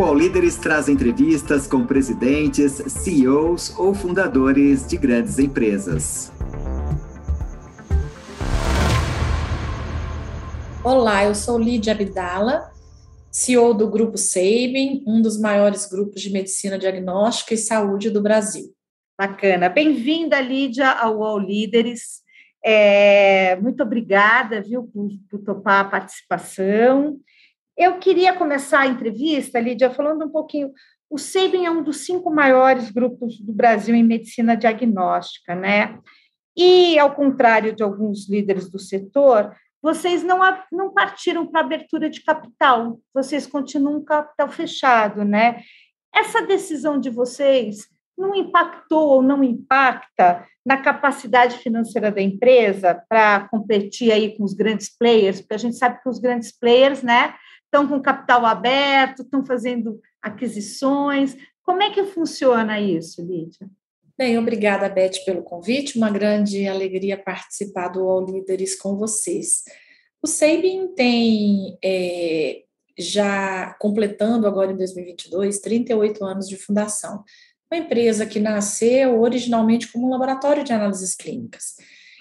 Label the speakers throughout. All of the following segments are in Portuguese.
Speaker 1: O All Líderes traz entrevistas com presidentes, CEOs ou fundadores de grandes empresas.
Speaker 2: Olá, eu sou Lídia Abdala, CEO do Grupo Sabin, um dos maiores grupos de medicina diagnóstica e saúde do Brasil.
Speaker 3: Bacana. Bem-vinda, Lídia, ao All Líderes. É, muito obrigada, viu, por, por topar a participação. Eu queria começar a entrevista, Lídia, falando um pouquinho. O Sabin é um dos cinco maiores grupos do Brasil em medicina diagnóstica, né? E, ao contrário de alguns líderes do setor, vocês não, não partiram para abertura de capital, vocês continuam capital fechado, né? Essa decisão de vocês não impactou ou não impacta na capacidade financeira da empresa para competir aí com os grandes players, porque a gente sabe que os grandes players, né, estão com capital aberto, estão fazendo aquisições. Como é que funciona isso, Lídia?
Speaker 2: Bem, obrigada, Beth, pelo convite. Uma grande alegria participar do All Líderes com vocês. O Sabin tem, é, já completando agora em 2022, 38 anos de fundação. Uma empresa que nasceu originalmente como um laboratório de análises clínicas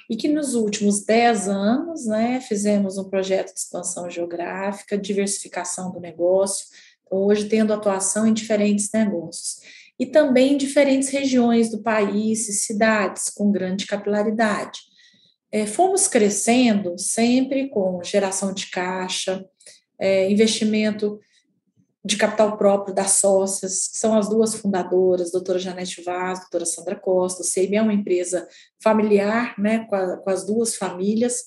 Speaker 2: e que nos últimos 10 anos, né, fizemos um projeto de expansão geográfica, diversificação do negócio, hoje tendo atuação em diferentes negócios e também em diferentes regiões do país e cidades com grande capilaridade. É, fomos crescendo sempre com geração de caixa, é, investimento de capital próprio das sócias, que são as duas fundadoras, doutora Janete Vaz, doutora Sandra Costa. O CEIB é uma empresa familiar, né, com, a, com as duas famílias,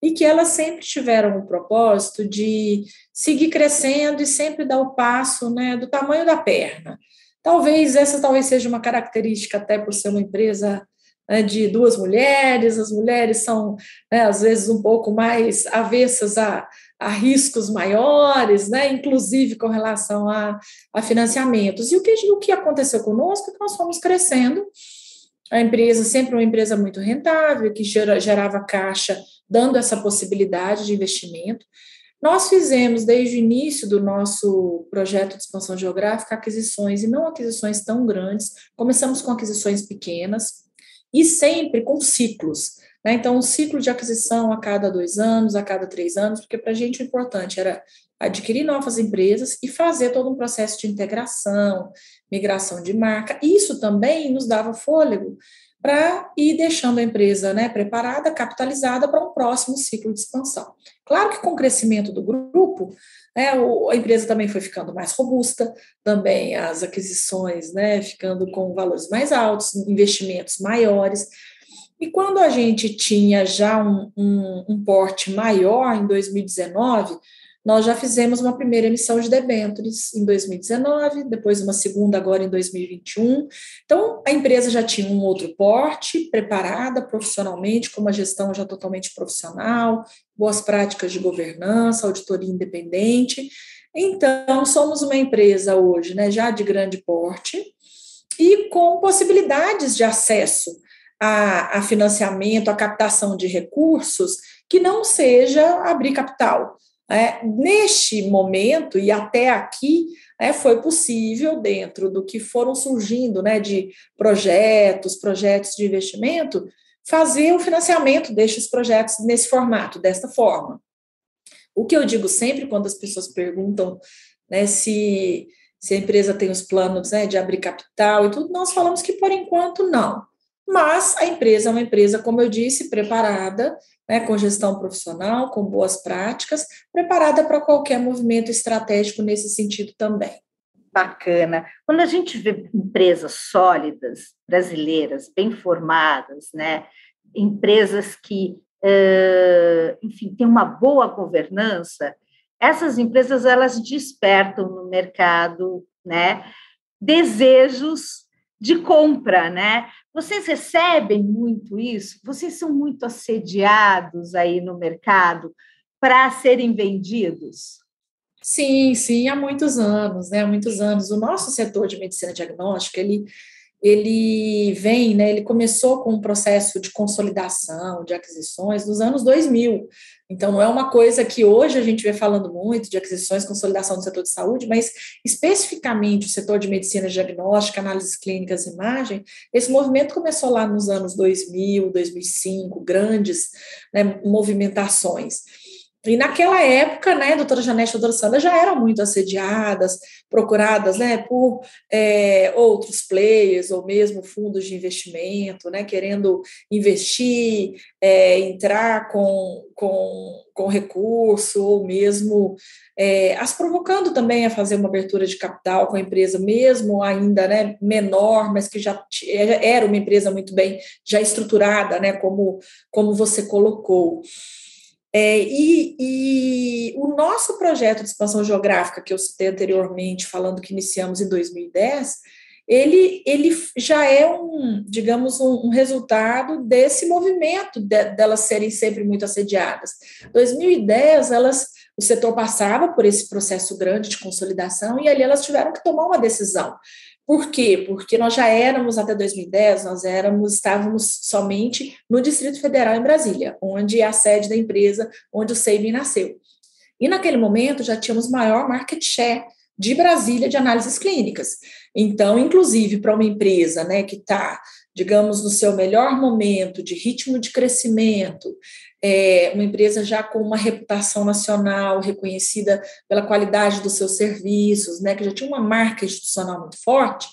Speaker 2: e que elas sempre tiveram o propósito de seguir crescendo e sempre dar o passo né, do tamanho da perna. Talvez essa talvez seja uma característica até por ser uma empresa né, de duas mulheres, as mulheres são né, às vezes um pouco mais avessas a, a riscos maiores, né, inclusive com relação a, a financiamentos. E o que, o que aconteceu conosco é que nós fomos crescendo, a empresa sempre uma empresa muito rentável, que gera, gerava caixa, dando essa possibilidade de investimento. Nós fizemos, desde o início do nosso projeto de expansão geográfica, aquisições, e não aquisições tão grandes, começamos com aquisições pequenas, e sempre com ciclos. Né? Então, um ciclo de aquisição a cada dois anos, a cada três anos, porque para a gente o importante era adquirir novas empresas e fazer todo um processo de integração, migração de marca. Isso também nos dava fôlego para ir deixando a empresa né, preparada, capitalizada para um próximo ciclo de expansão. Claro que com o crescimento do grupo, né, a empresa também foi ficando mais robusta, também as aquisições né, ficando com valores mais altos, investimentos maiores. E quando a gente tinha já um, um, um porte maior em 2019, nós já fizemos uma primeira emissão de debêntures em 2019, depois uma segunda agora em 2021. Então, a empresa já tinha um outro porte, preparada profissionalmente, com uma gestão já totalmente profissional, boas práticas de governança, auditoria independente. Então, somos uma empresa hoje, né, já de grande porte e com possibilidades de acesso a, a financiamento, a captação de recursos que não seja abrir capital é, neste momento e até aqui, é, foi possível, dentro do que foram surgindo né, de projetos, projetos de investimento, fazer o financiamento destes projetos nesse formato, desta forma. O que eu digo sempre quando as pessoas perguntam né, se, se a empresa tem os planos né, de abrir capital e tudo, nós falamos que por enquanto não. Mas a empresa é uma empresa, como eu disse, preparada né, com gestão profissional, com boas práticas, preparada para qualquer movimento estratégico nesse sentido também.
Speaker 3: Bacana. Quando a gente vê empresas sólidas, brasileiras, bem formadas, né, empresas que, enfim, têm uma boa governança, essas empresas elas despertam no mercado, né, desejos de compra, né? Vocês recebem muito isso? Vocês são muito assediados aí no mercado para serem vendidos?
Speaker 2: Sim, sim, há muitos anos, né? Há muitos anos. O nosso setor de medicina diagnóstica, ele, ele vem, né, ele começou com um processo de consolidação, de aquisições nos anos 2000. Então, não é uma coisa que hoje a gente vê falando muito de aquisições, consolidação do setor de saúde, mas especificamente o setor de medicina diagnóstica, análises clínicas e imagem, esse movimento começou lá nos anos 2000, 2005, grandes né, movimentações. E naquela época, né, a doutora Janete e doutora Sandra já eram muito assediadas, procuradas né, por é, outros players ou mesmo fundos de investimento, né, querendo investir, é, entrar com, com, com recurso ou mesmo é, as provocando também a fazer uma abertura de capital com a empresa, mesmo ainda né, menor, mas que já era uma empresa muito bem já estruturada, né, como, como você colocou. É, e, e, o nosso projeto de expansão geográfica, que eu citei anteriormente, falando que iniciamos em 2010, ele, ele já é um, digamos, um, um resultado desse movimento de, delas serem sempre muito assediadas. 2010, elas, o setor passava por esse processo grande de consolidação e ali elas tiveram que tomar uma decisão. Por quê? Porque nós já éramos, até 2010, nós éramos, estávamos somente no Distrito Federal, em Brasília, onde é a sede da empresa, onde o Sabin nasceu. E naquele momento já tínhamos maior market share de Brasília de análises clínicas. Então, inclusive, para uma empresa né, que está, digamos, no seu melhor momento de ritmo de crescimento, é, uma empresa já com uma reputação nacional reconhecida pela qualidade dos seus serviços, né, que já tinha uma marca institucional muito forte,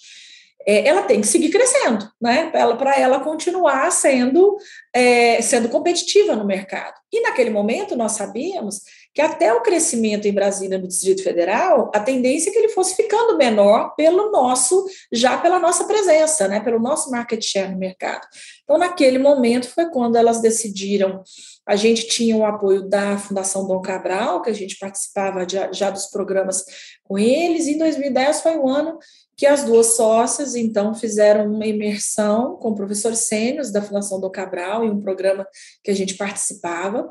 Speaker 2: é, ela tem que seguir crescendo, né, para ela, ela continuar sendo, é, sendo competitiva no mercado. E naquele momento nós sabíamos que até o crescimento em Brasília, no Distrito Federal, a tendência é que ele fosse ficando menor pelo nosso, já pela nossa presença, né, pelo nosso market share no mercado. Então, naquele momento foi quando elas decidiram a gente tinha o apoio da Fundação Dom Cabral, que a gente participava já, já dos programas com eles, e em 2010 foi o ano que as duas sócias, então, fizeram uma imersão com professores sênios da Fundação Dom Cabral, em um programa que a gente participava,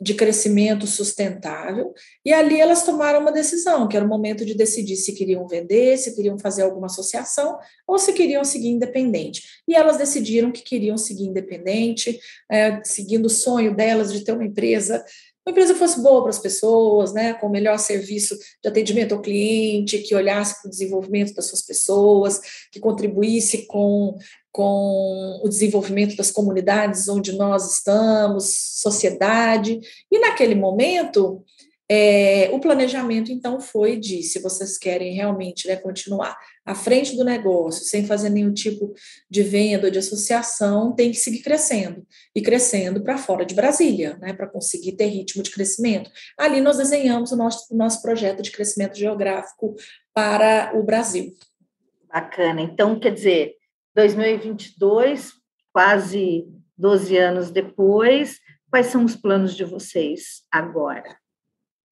Speaker 2: de crescimento sustentável, e ali elas tomaram uma decisão, que era o momento de decidir se queriam vender, se queriam fazer alguma associação ou se queriam seguir independente. E elas decidiram que queriam seguir independente, é, seguindo o sonho delas de ter uma empresa uma empresa fosse boa para as pessoas, né, com o melhor serviço de atendimento ao cliente, que olhasse para o desenvolvimento das suas pessoas, que contribuísse com com o desenvolvimento das comunidades onde nós estamos, sociedade. E naquele momento, é, o planejamento, então, foi de, se vocês querem realmente né, continuar à frente do negócio, sem fazer nenhum tipo de venda ou de associação, tem que seguir crescendo, e crescendo para fora de Brasília, né, para conseguir ter ritmo de crescimento. Ali nós desenhamos o nosso, o nosso projeto de crescimento geográfico para o Brasil.
Speaker 3: Bacana. Então, quer dizer, 2022, quase 12 anos depois, quais são os planos de vocês agora?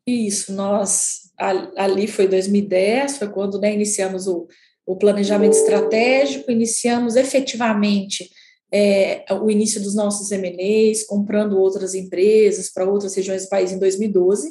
Speaker 2: Isso, nós, ali foi 2010, foi quando né, iniciamos o, o planejamento estratégico, iniciamos efetivamente é, o início dos nossos M&As, comprando outras empresas para outras regiões do país em 2012,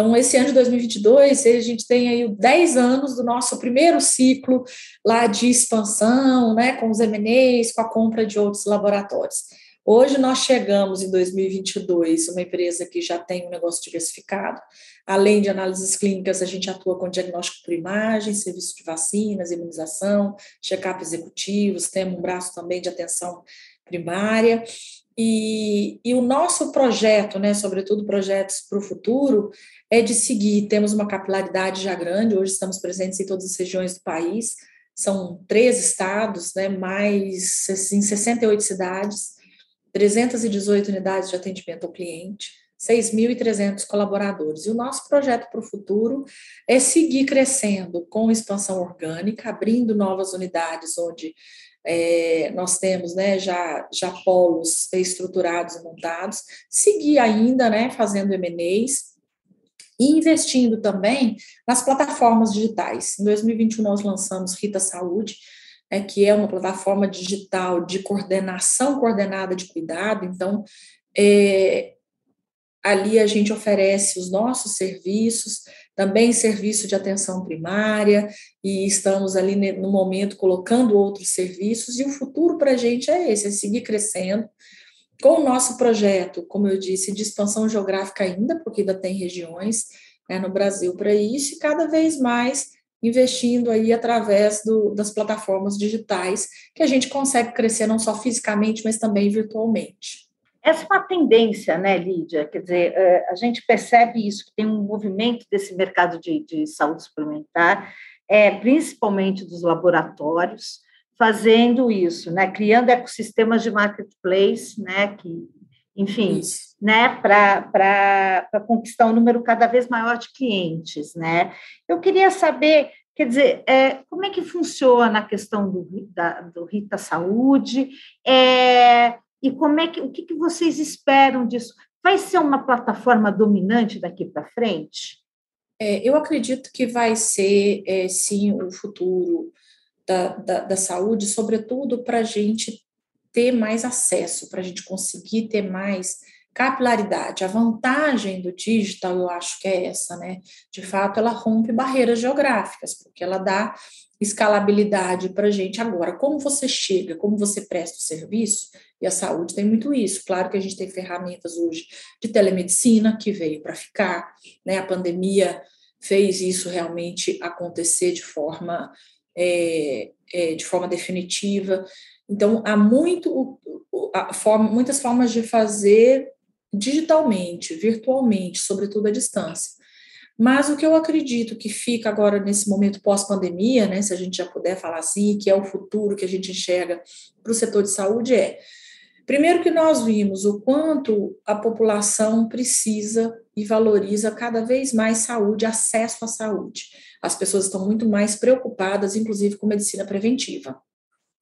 Speaker 2: então, esse ano de 2022, a gente tem aí 10 anos do nosso primeiro ciclo lá de expansão, né, com os M&As, com a compra de outros laboratórios. Hoje nós chegamos em 2022, uma empresa que já tem um negócio diversificado. Além de análises clínicas, a gente atua com diagnóstico por imagem, serviço de vacinas, imunização, check-up executivos, temos um braço também de atenção primária. E, e, o nosso projeto, né, sobretudo projetos para o futuro, é de seguir. Temos uma capilaridade já grande, hoje estamos presentes em todas as regiões do país, são três estados, né, mais em 68 cidades, 318 unidades de atendimento ao cliente, 6.300 colaboradores. E o nosso projeto para o futuro é seguir crescendo com expansão orgânica, abrindo novas unidades onde é, nós temos né, já, já polos estruturados e montados, seguir ainda né, fazendo M&As e investindo também nas plataformas digitais. Em 2021 nós lançamos Rita Saúde, é, que é uma plataforma digital de coordenação coordenada de cuidado, então é, ali a gente oferece os nossos serviços, também serviço de atenção primária, e estamos ali no momento colocando outros serviços, e o futuro para a gente é esse, é seguir crescendo, com o nosso projeto, como eu disse, de expansão geográfica ainda, porque ainda tem regiões né, no Brasil para isso, e cada vez mais investindo aí através do, das plataformas digitais, que a gente consegue crescer não só fisicamente, mas também virtualmente.
Speaker 3: Essa é uma tendência, né, Lídia? Quer dizer, é, a gente percebe isso, que tem um movimento desse mercado de, de saúde suplementar, é, principalmente dos laboratórios, fazendo isso, né, criando ecossistemas de marketplace, né, que, enfim, né, para conquistar um número cada vez maior de clientes, né. Eu queria saber, quer dizer, é, como é que funciona a questão do, da, do Rita Saúde, é, e como é que o que, que vocês esperam disso? Vai ser uma plataforma dominante daqui para frente?
Speaker 2: É, eu acredito que vai ser, é, sim, o futuro da, da, da saúde, sobretudo para a gente ter mais acesso, para a gente conseguir ter mais capilaridade. A vantagem do digital, eu acho que é essa, né? De fato, ela rompe barreiras geográficas, porque ela dá escalabilidade para a gente agora. Como você chega, como você presta o serviço, e a saúde tem muito isso. Claro que a gente tem ferramentas hoje de telemedicina que veio para ficar, né? A pandemia fez isso realmente acontecer de forma é, é, de forma definitiva. Então há muito muitas formas de fazer digitalmente, virtualmente, sobretudo à distância. Mas o que eu acredito que fica agora nesse momento pós-pandemia, né, se a gente já puder falar assim, que é o futuro que a gente enxerga para o setor de saúde, é primeiro que nós vimos o quanto a população precisa e valoriza cada vez mais saúde, acesso à saúde. As pessoas estão muito mais preocupadas, inclusive com medicina preventiva.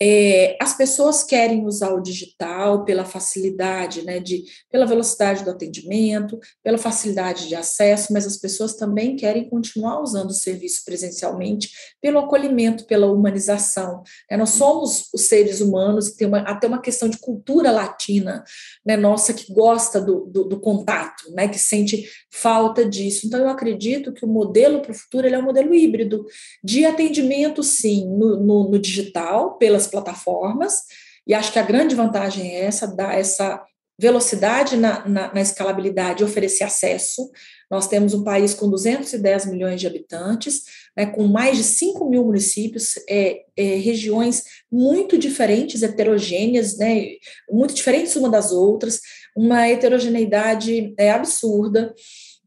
Speaker 2: É, as pessoas querem usar o digital pela facilidade, né, de, pela velocidade do atendimento, pela facilidade de acesso, mas as pessoas também querem continuar usando o serviço presencialmente pelo acolhimento, pela humanização. Né, nós somos os seres humanos, tem uma, até uma questão de cultura latina, né, nossa, que gosta do, do, do contato, né, que sente falta disso. Então, eu acredito que o modelo para o futuro é um modelo híbrido de atendimento, sim, no, no, no digital, pelas plataformas, e acho que a grande vantagem é essa, dar essa velocidade na, na, na, escalabilidade oferecer acesso. Nós temos um país com 210 milhões de habitantes, né, com mais de 5 mil municípios, é, é, regiões muito diferentes, heterogêneas, né, muito diferentes uma das outras, uma heterogeneidade é, absurda,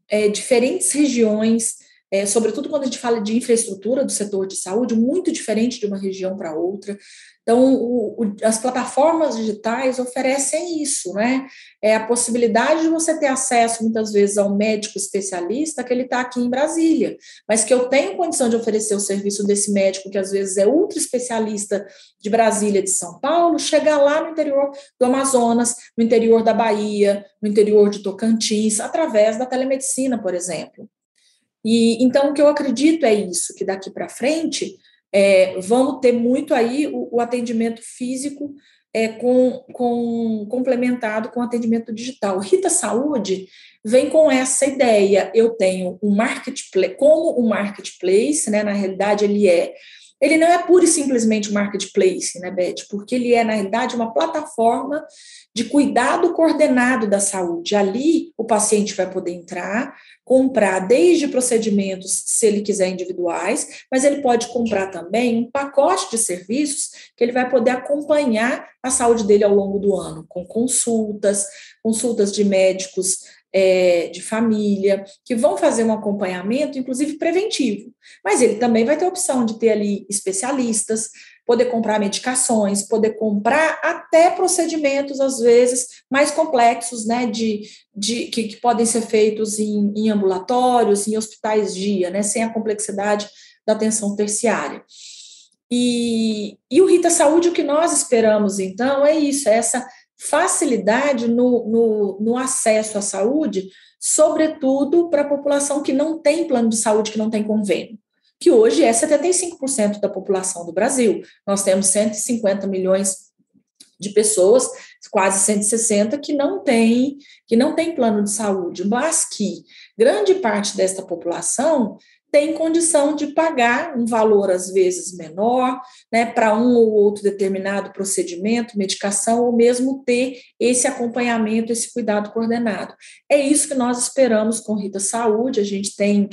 Speaker 2: é, diferentes regiões, é, sobretudo quando a gente fala de infraestrutura do setor de saúde, muito diferente de uma região para outra. Então, o, o, as plataformas digitais oferecem isso, né? É a possibilidade de você ter acesso, muitas vezes, ao médico especialista que ele está aqui em Brasília, mas que eu tenho condição de oferecer o serviço desse médico, que às vezes é ultra especialista de Brasília, de São Paulo, chegar lá no interior do Amazonas, no interior da Bahia, no interior de Tocantins, através da telemedicina, por exemplo. E então o que eu acredito é isso, que daqui para frente é, vamos ter muito aí o, o atendimento físico é, com, com, complementado com atendimento digital. Rita Saúde vem com essa ideia. Eu tenho um marketplace, como um marketplace, né? Na realidade, ele é. Ele não é pura e simplesmente um marketplace, né, Beth? Porque ele é, na realidade, uma plataforma de cuidado coordenado da saúde. Ali, o paciente vai poder entrar, comprar desde procedimentos, se ele quiser individuais, mas ele pode comprar também um pacote de serviços que ele vai poder acompanhar a saúde dele ao longo do ano, com consultas, consultas de médicos é, de família, que vão fazer um acompanhamento, inclusive preventivo. Mas ele também vai ter a opção de ter ali especialistas, poder comprar medicações, poder comprar até procedimentos, às vezes, mais complexos, né, de, de que, que podem ser feitos em, em ambulatórios, em hospitais dia, né, sem a complexidade da atenção terciária. E, e o Rita Saúde, o que nós esperamos, então, é isso, é essa facilidade no, no, no acesso à saúde, sobretudo para a população que não tem plano de saúde, que não tem convênio que hoje é 75% da população do Brasil. Nós temos 150 milhões de pessoas, quase 160, que não tem, que não tem plano de saúde, mas que grande parte desta população tem condição de pagar um valor às vezes menor, né, para um ou outro determinado procedimento, medicação, ou mesmo ter esse acompanhamento, esse cuidado coordenado. É isso que nós esperamos com Rita Saúde. A gente tem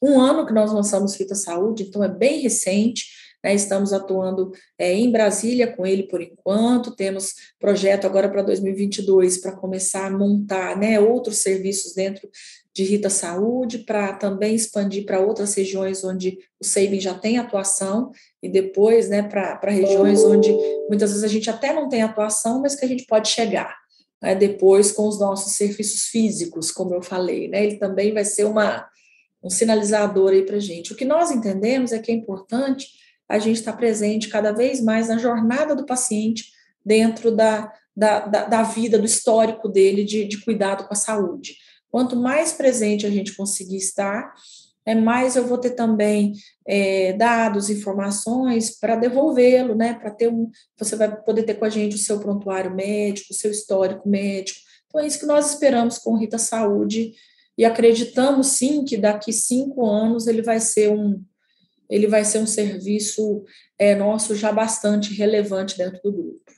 Speaker 2: um ano que nós lançamos Rita Saúde, então é bem recente. Né, estamos atuando é, em Brasília com ele por enquanto, temos projeto agora para 2022 para começar a montar né, outros serviços dentro de Rita Saúde, para também expandir para outras regiões onde o Saving já tem atuação, e depois né, para regiões onde muitas vezes a gente até não tem atuação, mas que a gente pode chegar. Né, depois com os nossos serviços físicos, como eu falei, né, ele também vai ser uma, um sinalizador aí para a gente. O que nós entendemos é que é importante a gente estar presente cada vez mais na jornada do paciente dentro da, da, da, da vida, do histórico dele de, de cuidado com a saúde. Quanto mais presente a gente conseguir estar, é mais eu vou ter também é, dados, informações para devolvê-lo, né? Para ter um, você vai poder ter com a gente o seu prontuário médico, o seu histórico médico. Então é isso que nós esperamos com o Rita Saúde e acreditamos sim que daqui cinco anos ele vai ser um ele vai ser um serviço é, nosso já bastante relevante dentro do grupo.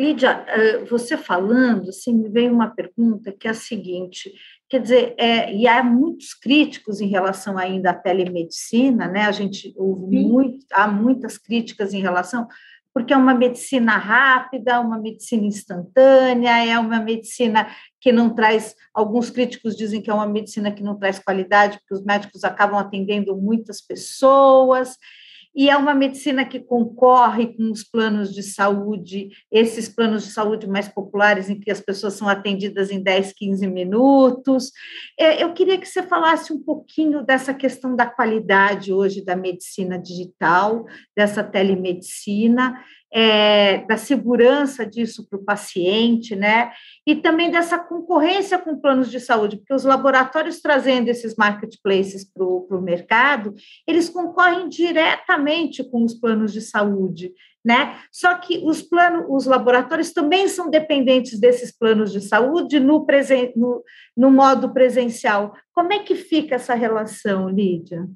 Speaker 3: Lídia, eh, você falando, assim, me veio uma pergunta que é a seguinte, quer dizer, é, e há muitos críticos em relação ainda à telemedicina, né? A gente ouve muito, há muitas críticas em relação, porque é uma medicina rápida, uma medicina instantânea, é uma medicina que não traz, alguns críticos dizem que é uma medicina que não traz qualidade, porque os médicos acabam atendendo muitas pessoas, e é uma medicina que concorre com os planos de saúde, esses planos de saúde mais populares, em que as pessoas são atendidas em 10, 15 minutos. É, eu queria que você falasse um pouquinho dessa questão da qualidade hoje da medicina digital, dessa telemedicina, é, da segurança disso para o paciente, né? E também dessa concorrência com planos de saúde, porque os laboratórios trazendo esses marketplaces para o mercado, eles concorrem diretamente com os planos de saúde, né? Só que os planos, os laboratórios também são dependentes desses planos de saúde no, presen, no, no modo presencial. Como é que fica essa relação, Lídia?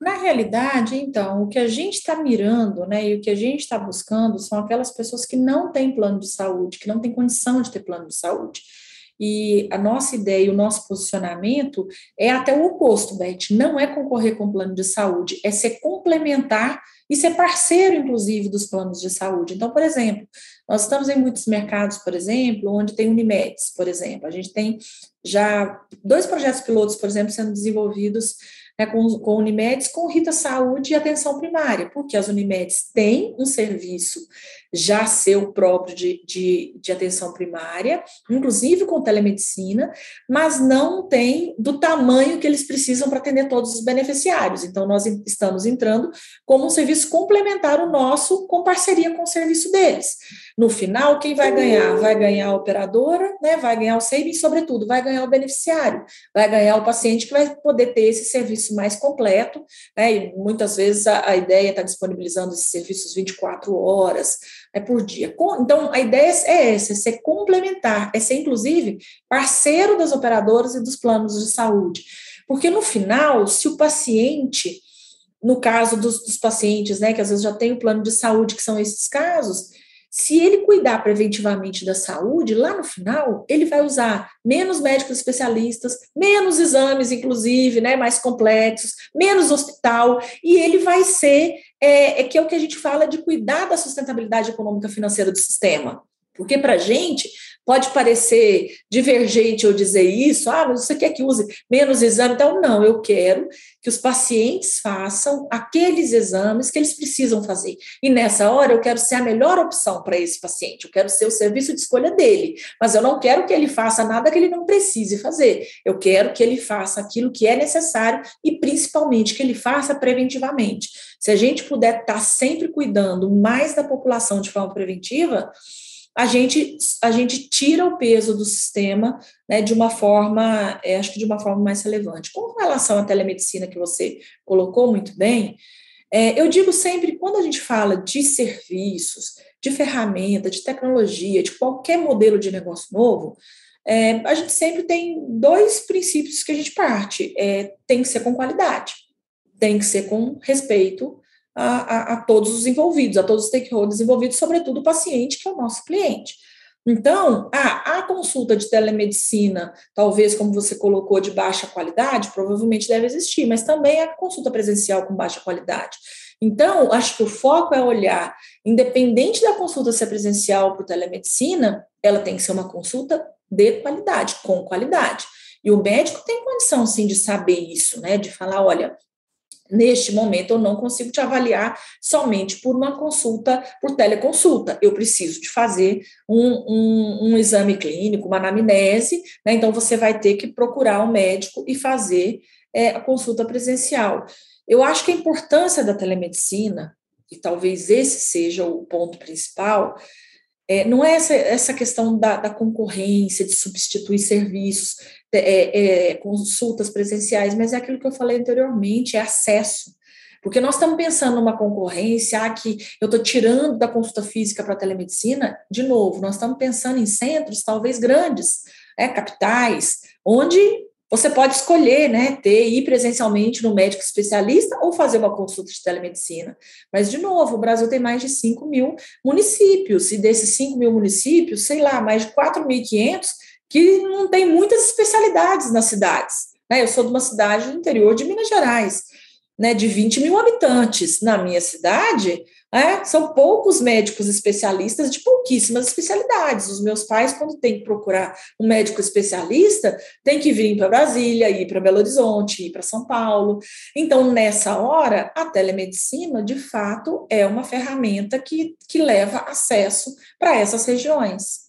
Speaker 2: Na realidade, então, o que a gente está mirando, né, e o que a gente está buscando são aquelas pessoas que não têm plano de saúde, que não têm condição de ter plano de saúde. E a nossa ideia, o nosso posicionamento é até o oposto, Beth, não é concorrer com o plano de saúde, é ser complementar e ser parceiro, inclusive, dos planos de saúde. Então, por exemplo, nós estamos em muitos mercados, por exemplo, onde tem Unimedes, por exemplo. A gente tem já dois projetos pilotos, por exemplo, sendo desenvolvidos né, com, com Unimedes, com Rita Saúde e atenção primária, porque as Unimedes têm um serviço já seu próprio de, de, de atenção primária, inclusive com telemedicina, mas não tem do tamanho que eles precisam para atender todos os beneficiários. Então, nós estamos entrando como um serviço complementar o nosso, com parceria com o serviço deles. No final, quem vai ganhar? Vai ganhar a operadora, né? vai ganhar o saving, sobretudo, vai ganhar o beneficiário, vai ganhar o paciente que vai poder ter esse serviço mais completo, né? e muitas vezes a, a ideia está disponibilizando esses serviços 24 horas, é por dia. Então, a ideia é essa, é ser complementar, é ser, inclusive, parceiro das operadoras e dos planos de saúde. Porque, no final, se o paciente, no caso dos, dos pacientes, né, que às vezes já tem o plano de saúde, que são esses casos, se ele cuidar preventivamente da saúde, lá no final, ele vai usar menos médicos especialistas, menos exames, inclusive, né, mais complexos, menos hospital, e ele vai ser, é, é que é o que a gente fala de cuidar da sustentabilidade econômica financeira do sistema. Porque para a gente, Pode parecer divergente eu dizer isso, ah, mas você quer que use menos exame? Então, não, eu quero que os pacientes façam aqueles exames que eles precisam fazer. E nessa hora eu quero ser a melhor opção para esse paciente, eu quero ser o serviço de escolha dele, mas eu não quero que ele faça nada que ele não precise fazer. Eu quero que ele faça aquilo que é necessário e principalmente que ele faça preventivamente. Se a gente puder estar sempre cuidando mais da população de forma preventiva, a gente, a gente tira o peso do sistema né, de uma forma, é, acho que de uma forma mais relevante. Com relação à telemedicina que você colocou muito bem, é, eu digo sempre, quando a gente fala de serviços, de ferramenta, de tecnologia, de qualquer modelo de negócio novo, é, a gente sempre tem dois princípios que a gente parte. É, tem que ser com qualidade, tem que ser com respeito a, a, a todos os envolvidos, a todos os stakeholders envolvidos, sobretudo o paciente, que é o nosso cliente. Então, a, a consulta de telemedicina, talvez como você colocou, de baixa qualidade, provavelmente deve existir, mas também a consulta presencial com baixa qualidade. Então, acho que o foco é olhar, independente da consulta ser presencial por telemedicina, ela tem que ser uma consulta de qualidade, com qualidade. E o médico tem condição, sim, de saber isso, né? De falar, olha, neste momento eu não consigo te avaliar somente por uma consulta, por teleconsulta. Eu preciso de fazer um, um, um exame clínico, uma anamnese, né? Então você vai ter que procurar o um médico e fazer é, a consulta presencial. Eu acho que a importância da telemedicina, e talvez esse seja o ponto principal, é, não é essa, essa questão da, da concorrência, de substituir serviços, é, é, consultas presenciais, mas é aquilo que eu falei anteriormente, é acesso. Porque nós estamos pensando numa concorrência, ah, que eu estou tirando da consulta física para a telemedicina, de novo, nós estamos pensando em centros talvez grandes, é, capitais, onde você pode escolher, né, ter ir presencialmente no médico especialista ou fazer uma consulta de telemedicina. Mas, de novo, o Brasil tem mais de 5 mil municípios, e desses 5 mil municípios, sei lá, mais de 4.500 que não tem muitas especialidades nas cidades. Né? Eu sou de uma cidade do interior de Minas Gerais, né, de 20 mil habitantes. Na minha cidade, é, são poucos médicos especialistas de pouquíssimas especialidades. Os meus pais, quando têm que procurar um médico especialista, têm que vir para Brasília, ir para Belo Horizonte, ir para São Paulo. Então, nessa hora, a telemedicina, de fato, é uma ferramenta que, que leva acesso para essas regiões.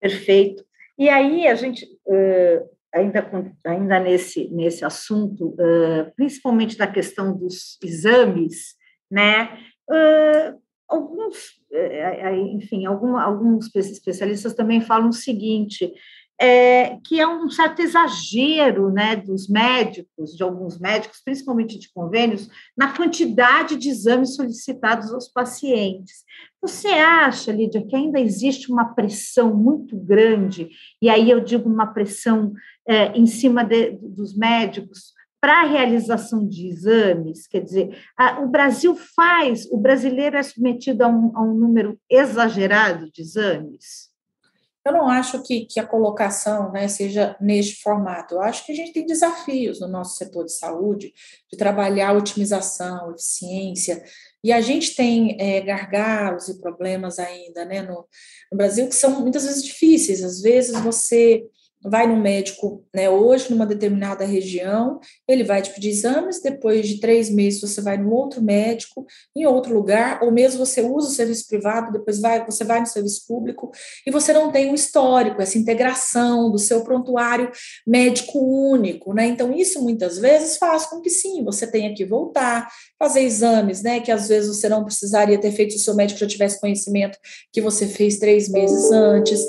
Speaker 3: Perfeito. E aí, a gente, uh, ainda, ainda nesse, nesse assunto, uh, principalmente da questão dos exames, né? Uh, alguns, eh, eh, enfim, algum, alguns especialistas também falam o seguinte, é, que é um certo exagero né, dos médicos, de alguns médicos, principalmente de convênios, na quantidade de exames solicitados aos pacientes. Você acha, Lídia, que ainda existe uma pressão muito grande, e aí eu digo uma pressão é, em cima de, dos médicos, para a realização de exames, quer dizer, a, o Brasil faz, o brasileiro é submetido a um, a um número exagerado de exames?
Speaker 2: Eu não acho que, que a colocação né, seja neste formato. Eu acho que a gente tem desafios no nosso setor de saúde, de trabalhar otimização, eficiência, e a gente tem é, gargalos e problemas ainda né, no, no Brasil que são muitas vezes difíceis. Às vezes você vai no médico né, hoje, numa determinada região, ele vai te pedir exames, depois de três meses você vai num outro médico, em outro lugar, ou mesmo você usa o serviço privado, depois vai, você vai no serviço público, e você não tem um histórico, essa integração do seu prontuário médico único, né? Então, isso muitas vezes faz com que sim, você tenha que voltar, fazer exames, né? Que às vezes você não precisaria ter feito se o seu médico já tivesse conhecimento que você fez três meses antes.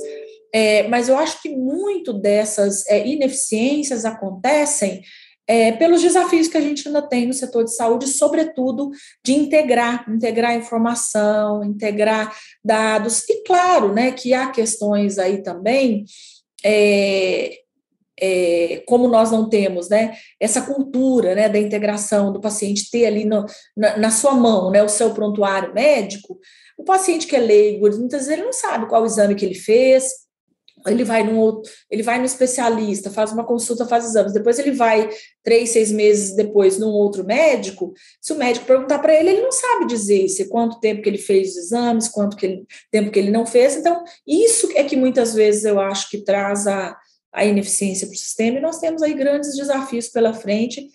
Speaker 2: É, mas eu acho que muito dessas é, ineficiências acontecem é, pelos desafios que a gente ainda tem no setor de saúde, sobretudo de integrar, integrar informação, integrar dados, e claro, né, que há questões aí também, é, é, como nós não temos, né, essa cultura, né, da integração do paciente ter ali no, na, na, sua mão, né, o seu prontuário médico, o paciente que é leigo, muitas vezes ele não sabe qual exame que ele fez, ele vai no ele vai no especialista, faz uma consulta, faz exames, depois ele vai três, seis meses depois num outro médico. Se o médico perguntar para ele, ele não sabe dizer se quanto tempo que ele fez os exames, quanto que ele, tempo que ele não fez. Então, isso é que muitas vezes eu acho que traz a, a ineficiência para o sistema, e nós temos aí grandes desafios pela frente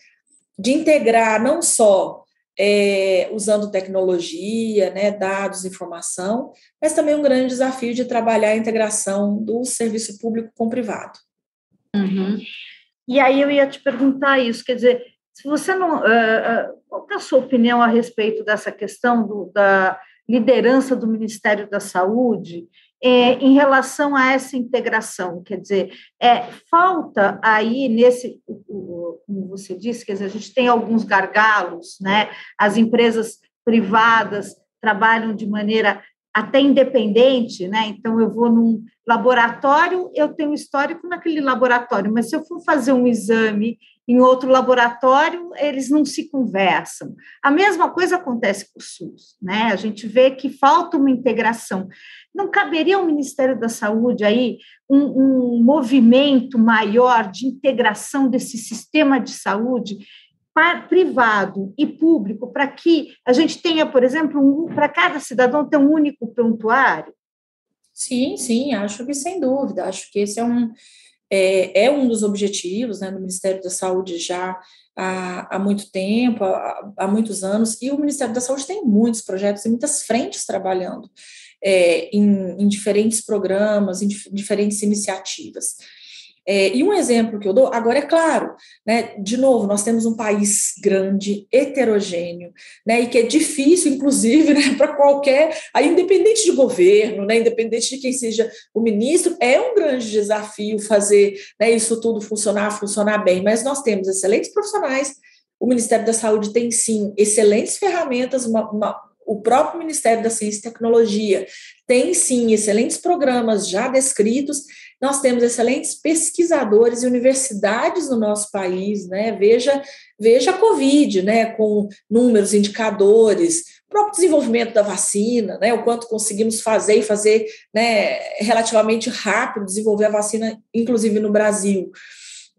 Speaker 2: de integrar não só é, usando tecnologia, né, dados, informação, mas também um grande desafio de trabalhar a integração do serviço público com o privado.
Speaker 3: Uhum. E aí eu ia te perguntar isso, quer dizer, se você não, uh, qual é a sua opinião a respeito dessa questão do, da liderança do Ministério da Saúde é, em relação a essa integração, quer dizer, é, falta aí nesse, como você disse, quer dizer, a gente tem alguns gargalos, né? As empresas privadas trabalham de maneira até independente, né? Então, eu vou num laboratório, eu tenho histórico naquele laboratório, mas se eu for fazer um exame em outro laboratório, eles não se conversam. A mesma coisa acontece com o SUS, né? A gente vê que falta uma integração. Não caberia ao Ministério da Saúde aí um, um movimento maior de integração desse sistema de saúde privado e público para que a gente tenha, por exemplo, um, para cada cidadão ter um único prontuário?
Speaker 2: Sim, sim, acho que sem dúvida. Acho que esse é um, é, é um dos objetivos né, do Ministério da Saúde já há, há muito tempo, há, há, muitos anos, e o Ministério da Saúde tem muitos projetos e muitas frentes trabalhando é, em, em diferentes programas, em dif diferentes iniciativas. É, e um exemplo que eu dou, agora é claro, né, de novo, nós temos um país grande, heterogêneo, né, e que é difícil, inclusive, né, para qualquer, aí, independente de governo, né, independente de quem seja o ministro, é um grande desafio fazer né, isso tudo funcionar, funcionar bem, mas nós temos excelentes profissionais, o Ministério da Saúde tem, sim, excelentes ferramentas, uma, uma o próprio Ministério da Ciência e Tecnologia tem sim excelentes programas já descritos nós temos excelentes pesquisadores e universidades no nosso país, né? Veja, veja a Covid, né? Com números, indicadores, próprio desenvolvimento da vacina, né? O quanto conseguimos fazer e fazer, né? Relativamente rápido, desenvolver a vacina, inclusive no Brasil.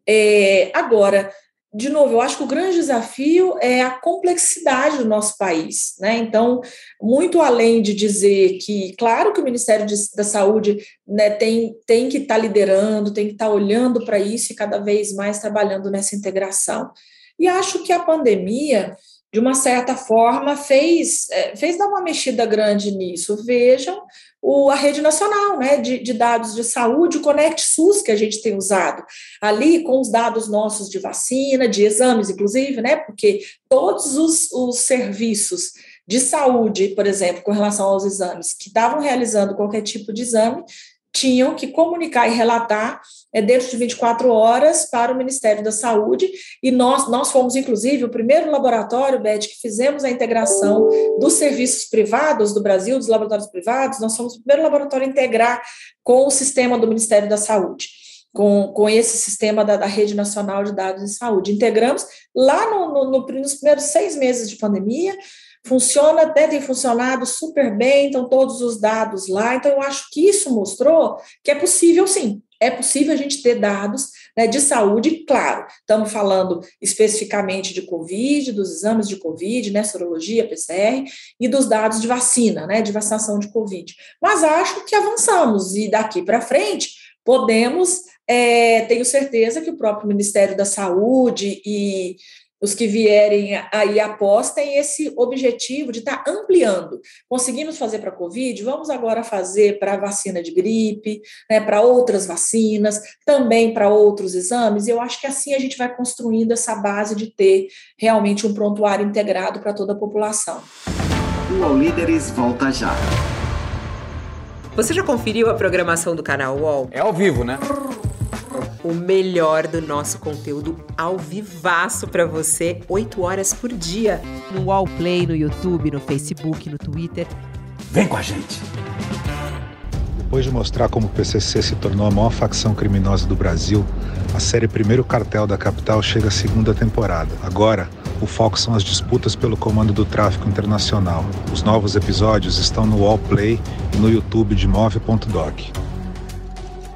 Speaker 2: É, agora, de novo, eu acho que o grande desafio é a complexidade do nosso país, né? Então, muito além de dizer que, claro que o Ministério de, da Saúde né, tem, tem que estar tá liderando, tem que estar tá olhando para isso e cada vez mais trabalhando nessa integração. E acho que a pandemia de uma certa forma, fez, é, fez dar uma mexida grande nisso. Vejam o, a rede nacional né, de, de dados de saúde, o Conect SUS, que a gente tem usado, ali com os dados nossos de vacina, de exames, inclusive, né, porque todos os, os serviços de saúde, por exemplo, com relação aos exames, que estavam realizando qualquer tipo de exame, tinham que comunicar e relatar é, dentro de 24 horas para o Ministério da Saúde, e nós, nós fomos, inclusive, o primeiro laboratório, Beth, que fizemos a integração dos serviços privados do Brasil, dos laboratórios privados, nós fomos o primeiro laboratório a integrar com o sistema do Ministério da Saúde. Com, com esse sistema da, da Rede Nacional de Dados de Saúde. Integramos lá no, no, no, nos primeiros seis meses de pandemia, funciona, né, tem funcionado super bem, então todos os dados lá. Então, eu acho que isso mostrou que é possível sim. É possível a gente ter dados né, de saúde, claro, estamos falando especificamente de Covid, dos exames de Covid, né, sorologia, PCR, e dos dados de vacina, né, de vacinação de Covid. Mas acho que avançamos e daqui para frente podemos, é, tenho certeza que o próprio Ministério da Saúde e os que vierem aí apostem esse objetivo de estar tá ampliando. Conseguimos fazer para a Covid, vamos agora fazer para a vacina de gripe, né, para outras vacinas, também para outros exames, e eu acho que assim a gente vai construindo essa base de ter realmente um prontuário integrado para toda a população.
Speaker 1: O All Líderes volta já.
Speaker 4: Você já conferiu a programação do canal UOL?
Speaker 5: É ao vivo, né?
Speaker 4: O melhor do nosso conteúdo ao vivaço para você, 8 horas por dia. No Wallplay, no YouTube, no Facebook, no Twitter.
Speaker 5: Vem com a gente!
Speaker 6: Depois de mostrar como o PCC se tornou a maior facção criminosa do Brasil, a série Primeiro Cartel da Capital chega à segunda temporada. Agora, o foco são as disputas pelo comando do tráfico internacional. Os novos episódios estão no Wallplay e no YouTube de Move.doc.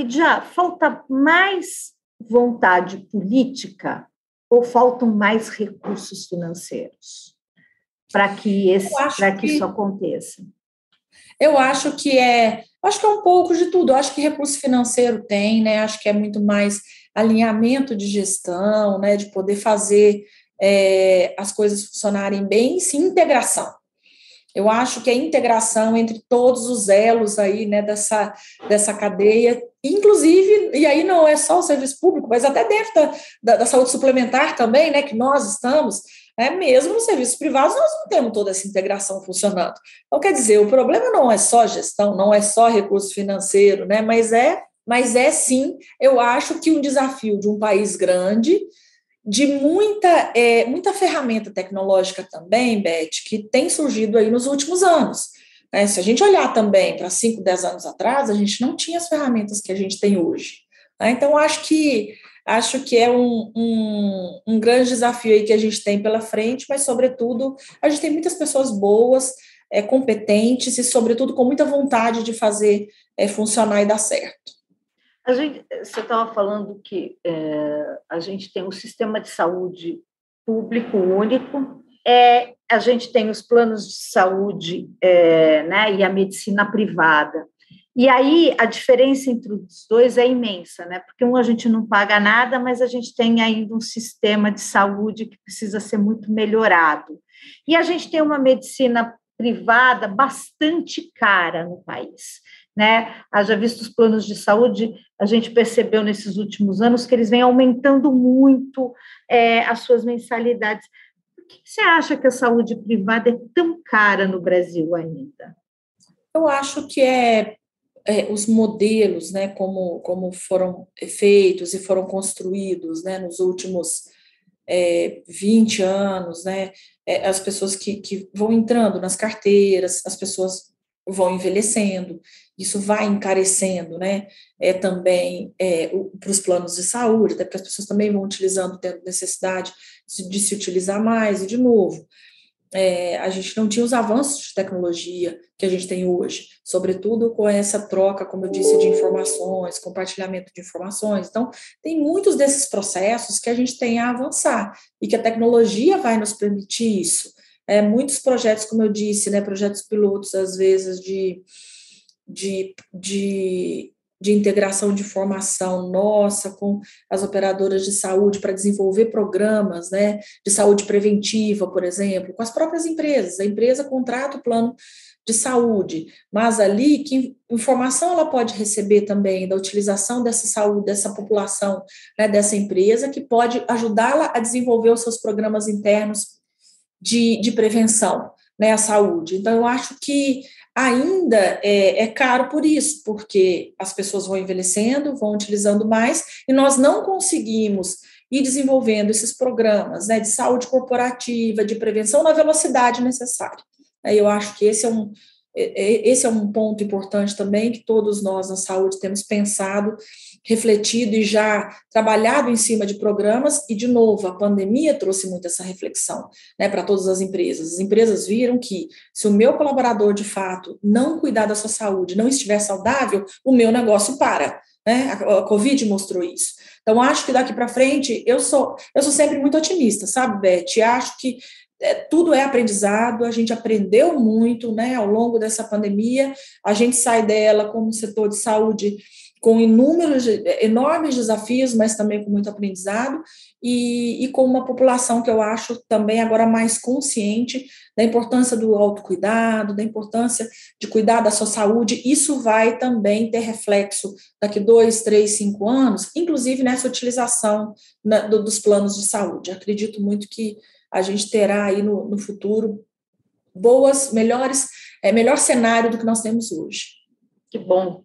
Speaker 3: E já falta mais vontade política ou faltam mais recursos financeiros para que, esse, que, que isso aconteça?
Speaker 2: Eu acho que é, acho que é um pouco de tudo. Eu acho que recurso financeiro tem, né? Acho que é muito mais alinhamento de gestão, né? De poder fazer é, as coisas funcionarem bem, sim, integração. Eu acho que a integração entre todos os elos aí, né, dessa, dessa cadeia, inclusive, e aí não é só o serviço público, mas até dentro da, da, da saúde suplementar também, né, que nós estamos, é mesmo nos serviços privados nós não temos toda essa integração funcionando. Então, quer dizer, o problema não é só gestão, não é só recurso financeiro, né, mas é, mas é sim, eu acho que um desafio de um país grande, de muita, é, muita ferramenta tecnológica também, Beth, que tem surgido aí nos últimos anos. Né? Se a gente olhar também para 5, 10 anos atrás, a gente não tinha as ferramentas que a gente tem hoje. Né? Então, acho que acho que é um, um, um, grande desafio aí que a gente tem pela frente, mas, sobretudo, a gente tem muitas pessoas boas, é, competentes e, sobretudo, com muita vontade de fazer é, funcionar e dar certo.
Speaker 3: A gente, você estava falando que é, a gente tem um sistema de saúde público único, é, a gente tem os planos de saúde é, né, e a medicina privada. E aí a diferença entre os dois é imensa, né? Porque um a gente não paga nada, mas a gente tem ainda um sistema de saúde que precisa ser muito melhorado. E a gente tem uma medicina privada bastante cara no país né? Haja visto os planos de saúde, a gente percebeu nesses últimos anos que eles vêm aumentando muito é, as suas mensalidades. Por que você acha que a saúde privada é tão cara no Brasil ainda?
Speaker 2: Eu acho que é, é os modelos, né, como, como foram feitos e foram construídos, né, nos últimos é, 20 anos, né, é, as pessoas que, que vão entrando nas carteiras, as pessoas vão envelhecendo, isso vai encarecendo, né? É também é, para os planos de saúde, até porque as pessoas também vão utilizando, tendo necessidade de, se utilizar mais, e de novo, é, a gente não tinha os avanços de tecnologia que a gente tem hoje, sobretudo com essa troca, como eu disse, de informações, compartilhamento de informações. Então, tem muitos desses processos que a gente tem a avançar e que a tecnologia vai nos permitir isso. É, muitos projetos, como eu disse, né, projetos pilotos, às vezes, de de, de, de integração de formação nossa com as operadoras de saúde para desenvolver programas né, de saúde preventiva, por exemplo, com as próprias empresas. A empresa contrata o plano de saúde, mas ali que informação ela pode receber também da utilização dessa saúde, dessa população, né, dessa empresa, que pode ajudá-la a desenvolver os seus programas internos de, de prevenção né, à saúde. Então, eu acho que ainda é, é, caro por isso, porque as pessoas vão envelhecendo, vão utilizando mais, e nós não conseguimos ir desenvolvendo esses programas né, de saúde corporativa, de prevenção na velocidade necessária. Eu acho que esse é um, é, é, esse é um ponto importante também que todos nós na saúde temos pensado refletido e já trabalhado em cima de programas, e, de novo, a pandemia trouxe muito essa reflexão né, para todas as empresas. As empresas viram que, se o meu colaborador, de fato, não cuidar da sua saúde, não estiver saudável, o meu negócio para. Né? A, Covid mostrou isso. Então, acho que daqui para frente, eu sou, eu sou sempre muito otimista, sabe, Beth? Acho que é, tudo é aprendizado, a gente aprendeu muito né, ao longo dessa pandemia, a gente sai dela como setor de saúde com inúmeros, enormes desafios, mas também com muito aprendizado, e, e, com uma população que eu acho também agora mais consciente da importância do autocuidado, da importância de cuidar da sua saúde. Isso vai também ter reflexo daqui dois, três, cinco anos, inclusive nessa utilização na, do, dos planos de saúde. Acredito muito que a gente terá aí no, no futuro boas, melhores, é, melhor cenário do que nós temos hoje.
Speaker 3: Que bom,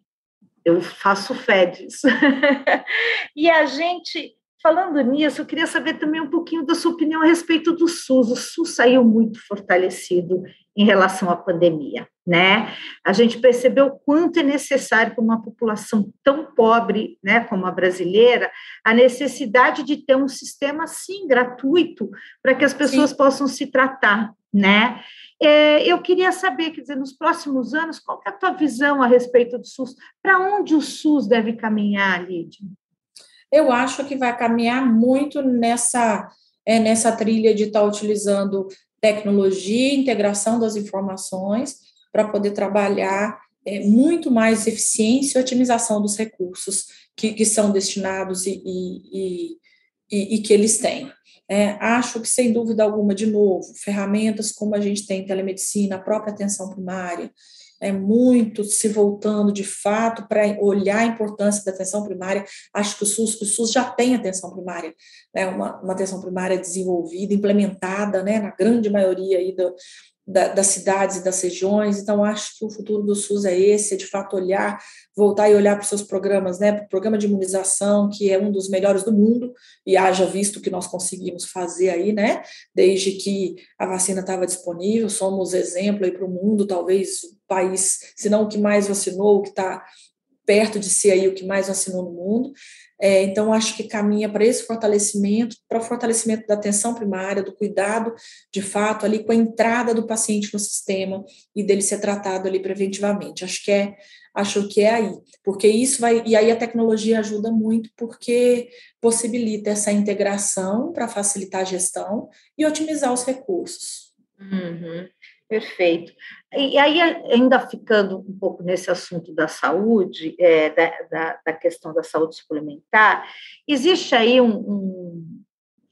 Speaker 3: eu faço fé disso. e a gente, falando nisso, eu queria saber também um pouquinho da sua opinião a respeito do SUS. O SUS saiu muito fortalecido em relação à pandemia, né? A gente percebeu o quanto é necessário para uma população tão pobre, né, como a brasileira, a necessidade de ter um sistema assim gratuito para que as pessoas Sim. possam se tratar, né? É, eu queria saber, quer dizer, nos próximos anos, qual é a tua visão a respeito do SUS? Para onde o SUS deve caminhar, Lídia?
Speaker 2: Eu acho que vai caminhar muito nessa, é, nessa trilha de estar tá utilizando tecnologia, integração das informações, para poder trabalhar é, muito mais eficiência e otimização dos recursos que, que são destinados e, e, e, e que eles têm. É, acho que, sem dúvida alguma, de novo, ferramentas como a gente tem telemedicina, a própria atenção primária, é muito se voltando de fato para olhar a importância da atenção primária. Acho que o SUS, o SUS já tem atenção primária, né, uma, uma atenção primária desenvolvida, implementada, né, na grande maioria aí do, da, das cidades e das regiões. Então, acho que o futuro do SUS é esse, é de fato olhar, voltar e olhar para os seus programas, né? Para o programa de imunização, que é um dos melhores do mundo, e haja visto o que nós conseguimos fazer aí, né? Desde que a vacina estava disponível, somos exemplo aí para o mundo, talvez o país, se não o que mais vacinou, o que está perto de ser aí o que mais vacinou no mundo. É, então, acho que caminha para esse fortalecimento, para o fortalecimento da atenção primária, do cuidado, de fato, ali com a entrada do paciente no sistema e dele ser tratado ali preventivamente. Acho que é, acho que é aí, porque isso vai, e aí a tecnologia ajuda muito, porque possibilita essa integração para facilitar a gestão e otimizar os recursos.
Speaker 3: Uhum. Perfeito. E aí, ainda ficando um pouco nesse assunto da saúde, é, da, da, da, questão da saúde suplementar, existe aí um, um,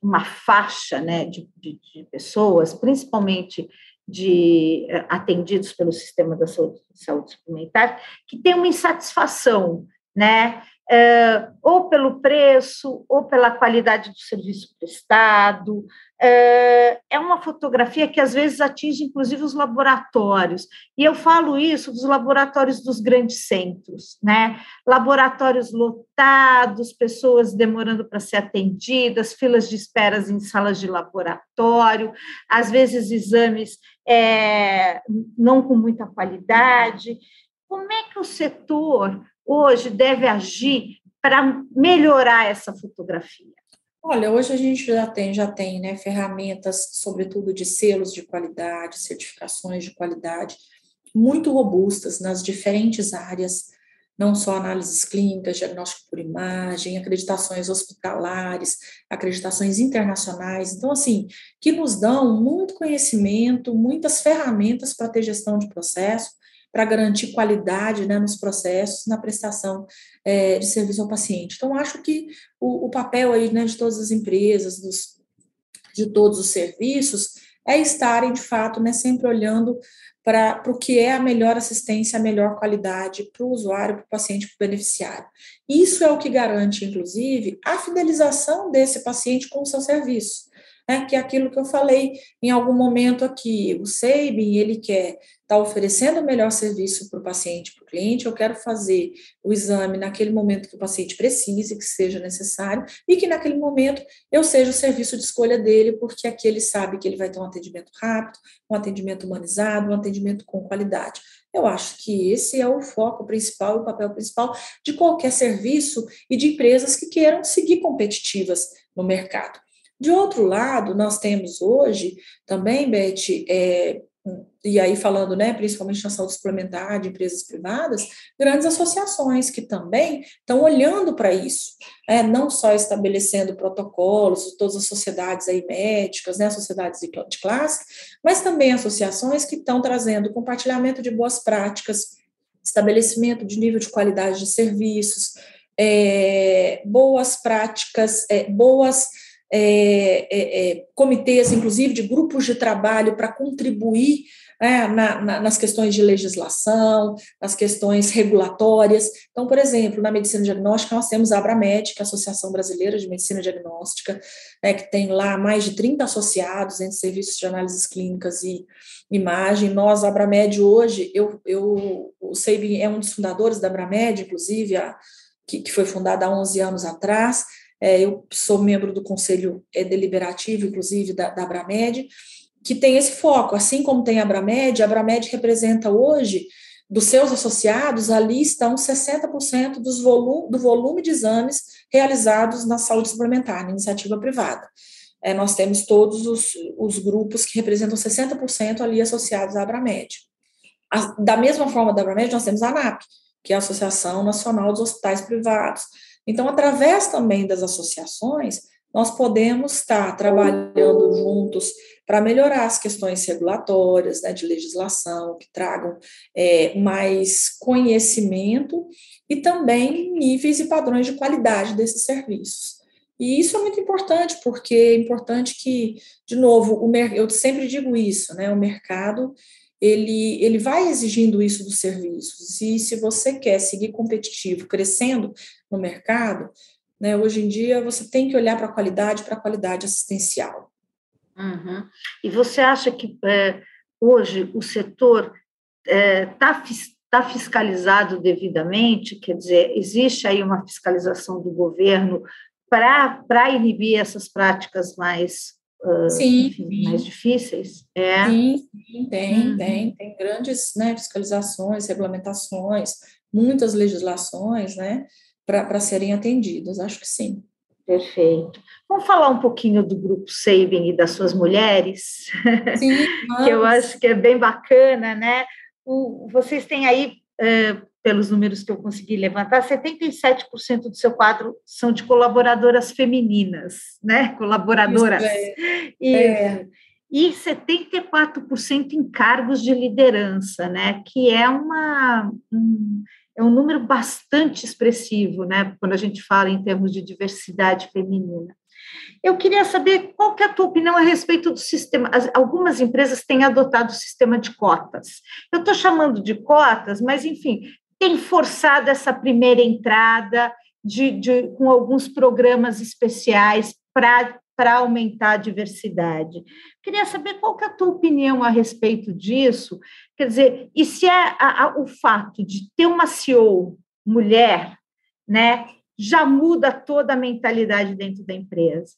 Speaker 3: uma faixa né, de, de, de, pessoas, principalmente de é, atendidos pelo sistema da saúde, saúde suplementar, que tem uma insatisfação, né? É, ou pelo preço, ou pela qualidade do serviço prestado. É, é uma fotografia que às vezes atinge inclusive os laboratórios. E eu falo isso dos laboratórios dos grandes centros, né? Laboratórios lotados, pessoas demorando para ser atendidas, filas de esperas em salas de laboratório, às vezes exames é, não com muita qualidade. Como é que o setor hoje deve agir para melhorar essa fotografia?
Speaker 2: Olha, hoje a gente já tem, já tem né, ferramentas, sobretudo de selos de qualidade, certificações de qualidade, muito robustas nas diferentes áreas, não só análises clínicas, diagnóstico por imagem, acreditações hospitalares, acreditações internacionais. Então, assim, que nos dão muito conhecimento, muitas ferramentas para ter gestão de processo, para garantir qualidade né, nos processos, na prestação é, de serviço ao paciente. Então, acho que o, o papel aí, né, de todas as empresas, dos, de todos os serviços, é estarem, de fato, né, sempre olhando para o que é a melhor assistência, a melhor qualidade para o usuário, para o paciente, para o beneficiário. Isso é o que garante, inclusive, a fidelização desse paciente com o seu serviço né, que é aquilo que eu falei em algum momento aqui. O SEIBIN, ele quer estar tá oferecendo o melhor serviço para o paciente, para o cliente, eu quero fazer o exame naquele momento que o paciente precise, que seja necessário, e que naquele momento eu seja o serviço de escolha dele, porque aqui ele sabe que ele vai ter um atendimento rápido, um atendimento humanizado, um atendimento com qualidade. Eu acho que esse é o foco principal, o papel principal de qualquer serviço e de empresas que queiram seguir competitivas no mercado. De outro lado, nós temos hoje também, Beth, é, e aí falando, né, principalmente na saúde suplementar de empresas privadas, grandes associações que também estão olhando para isso, né, não só estabelecendo protocolos, todas as sociedades aí médicas, né, sociedades de classe, mas também associações que estão trazendo compartilhamento de boas práticas, estabelecimento de nível de qualidade de serviços, é, boas práticas, é, boas é, é, é, comitês, inclusive de grupos de trabalho, para contribuir né, na, na, nas questões de legislação, nas questões regulatórias. Então, por exemplo, na medicina diagnóstica, nós temos a Abramed, que é a Associação Brasileira de Medicina Diagnóstica, né, que tem lá mais de 30 associados entre serviços de análises clínicas e imagem. Nós, a Abramed, hoje, eu, eu, o Seibin é um dos fundadores da Abramed, inclusive, a, que, que foi fundada há 11 anos atrás, é, eu sou membro do conselho é, deliberativo, inclusive, da, da Abramed, que tem esse foco, assim como tem a Abramed, a Abramed representa hoje, dos seus associados, ali estão 60% dos volume, do volume de exames realizados na saúde suplementar, na iniciativa privada. É, nós temos todos os, os, grupos que representam 60% ali associados à Abramed. A, da mesma forma da Abramed, nós temos a ANAP, que é a Associação Nacional dos Hospitais Privados, então, através também das associações, nós podemos estar trabalhando juntos para melhorar as questões regulatórias, né, de legislação, que tragam é, mais conhecimento e também níveis e padrões de qualidade desses serviços. E isso é muito importante, porque é importante que, de novo, o eu sempre digo isso, né? O mercado ele, ele vai exigindo isso dos serviços. E se você quer seguir competitivo, crescendo no mercado, né, hoje em dia você tem que olhar para a qualidade, para a qualidade assistencial.
Speaker 3: Uhum. E você acha que é, hoje o setor está é, tá, tá fiscalizado devidamente? Quer dizer, existe aí uma fiscalização do governo para inibir essas práticas mais Uh, sim, enfim, sim, mais difíceis?
Speaker 2: É. Sim, sim tem, uhum. tem, tem grandes né, fiscalizações, regulamentações, muitas legislações, né, para serem atendidas, acho que sim.
Speaker 3: Perfeito. Vamos falar um pouquinho do grupo Sabin e das suas mulheres, sim, que eu acho que é bem bacana, né? O, vocês têm aí pelos números que eu consegui levantar, 77% do seu quadro são de colaboradoras femininas, né? Colaboradoras. Isso, é. E 74% em cargos de liderança, né? Que é uma um, é um número bastante expressivo, né? Quando a gente fala em termos de diversidade feminina. Eu queria saber qual que é a tua opinião a respeito do sistema. algumas empresas têm adotado o sistema de cotas. Eu estou chamando de cotas, mas, enfim, tem forçado essa primeira entrada de, de com alguns programas especiais para aumentar a diversidade. Queria saber qual que é a tua opinião a respeito disso. Quer dizer, e se é a, a, o fato de ter uma CEO mulher, né, já muda toda a mentalidade dentro da empresa?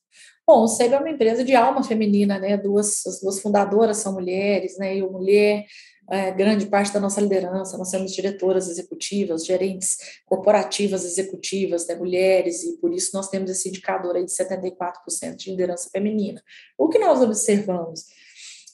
Speaker 2: Bom, o SEB é uma empresa de alma feminina, né? Duas, as duas fundadoras são mulheres, né? Eu, mulher, é, grande parte da nossa liderança, nós temos diretoras executivas, gerentes corporativas executivas, né, mulheres, e por isso nós temos esse indicador aí de 74% de liderança feminina. O que nós observamos?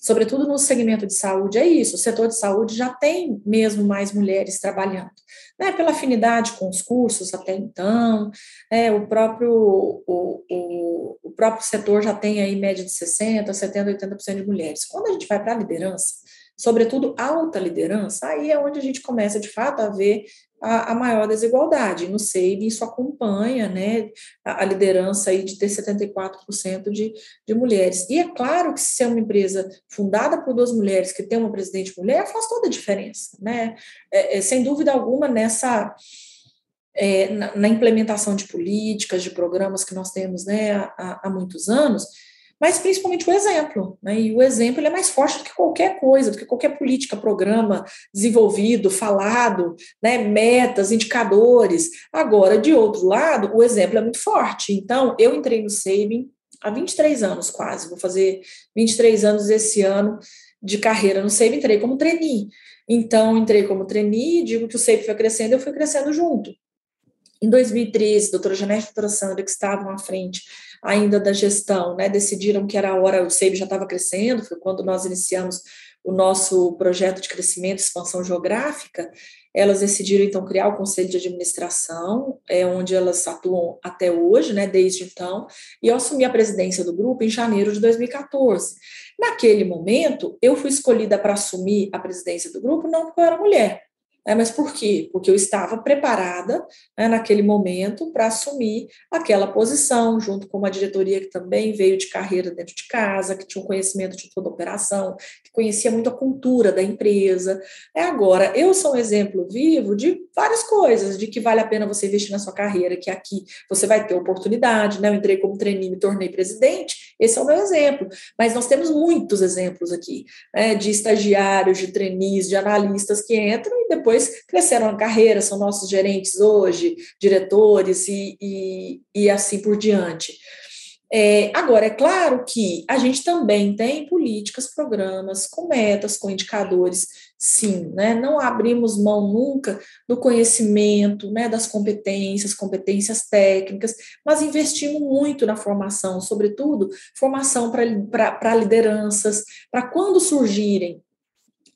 Speaker 2: Sobretudo no segmento de saúde, é isso: o setor de saúde já tem mesmo mais mulheres trabalhando, né, pela afinidade com os cursos até então, é, o, próprio, o, o, o próprio setor já tem aí média de 60%, 70%, 80% de mulheres. Quando a gente vai para a liderança, sobretudo alta liderança, aí é onde a gente começa de fato a ver a, a maior desigualdade. No SEIB, isso acompanha né, a, a, liderança aí de ter 74% de, de mulheres. E é claro que se é uma empresa fundada por duas mulheres, que tem uma presidente mulher, faz toda a diferença. Né? É, é, sem dúvida alguma, nessa. É, na, na, implementação de políticas, de programas que nós temos né, há, há muitos anos, mas principalmente o exemplo. Né? E o exemplo é mais forte do que qualquer coisa, do que qualquer política, programa desenvolvido, falado, né? metas, indicadores. Agora, de outro lado, o exemplo é muito forte. Então, eu entrei no Saving há 23 anos quase, vou fazer 23 anos esse ano de carreira no Saving, entrei como trainee. Então, entrei como trainee, digo que o SAVE foi crescendo, eu fui crescendo junto. Em 2013, a doutora Janete e a doutora Sandra, que estavam à frente ainda da gestão, né, decidiram que era a hora, o SEIB já estava crescendo, foi quando nós iniciamos o nosso projeto de crescimento expansão geográfica, elas decidiram então criar o conselho de administração, é onde elas atuam até hoje, né, desde então, e eu assumi a presidência do grupo em janeiro de 2014. Naquele momento, eu fui escolhida para assumir a presidência do grupo não porque eu era mulher, é, mas por quê? Porque eu estava preparada né, naquele momento para assumir aquela posição, junto com uma diretoria que também veio de carreira dentro de casa, que tinha um conhecimento de toda a operação, que conhecia muito a cultura da empresa. É agora, eu sou um exemplo vivo de várias coisas, de que vale a pena você investir na sua carreira, que aqui você vai ter oportunidade, né? Eu entrei como trainee, me tornei presidente, esse é o meu exemplo. Mas nós temos muitos exemplos aqui, né, de estagiários, de trainees, de analistas que entram e depois depois cresceram a carreira, são nossos gerentes hoje, diretores e, e, e assim por diante. É, agora, é claro que a gente também tem políticas, programas com metas, com indicadores, sim, né? Não abrimos mão nunca do conhecimento, né, das competências, competências técnicas, mas investimos muito na formação, sobretudo formação para lideranças, para quando surgirem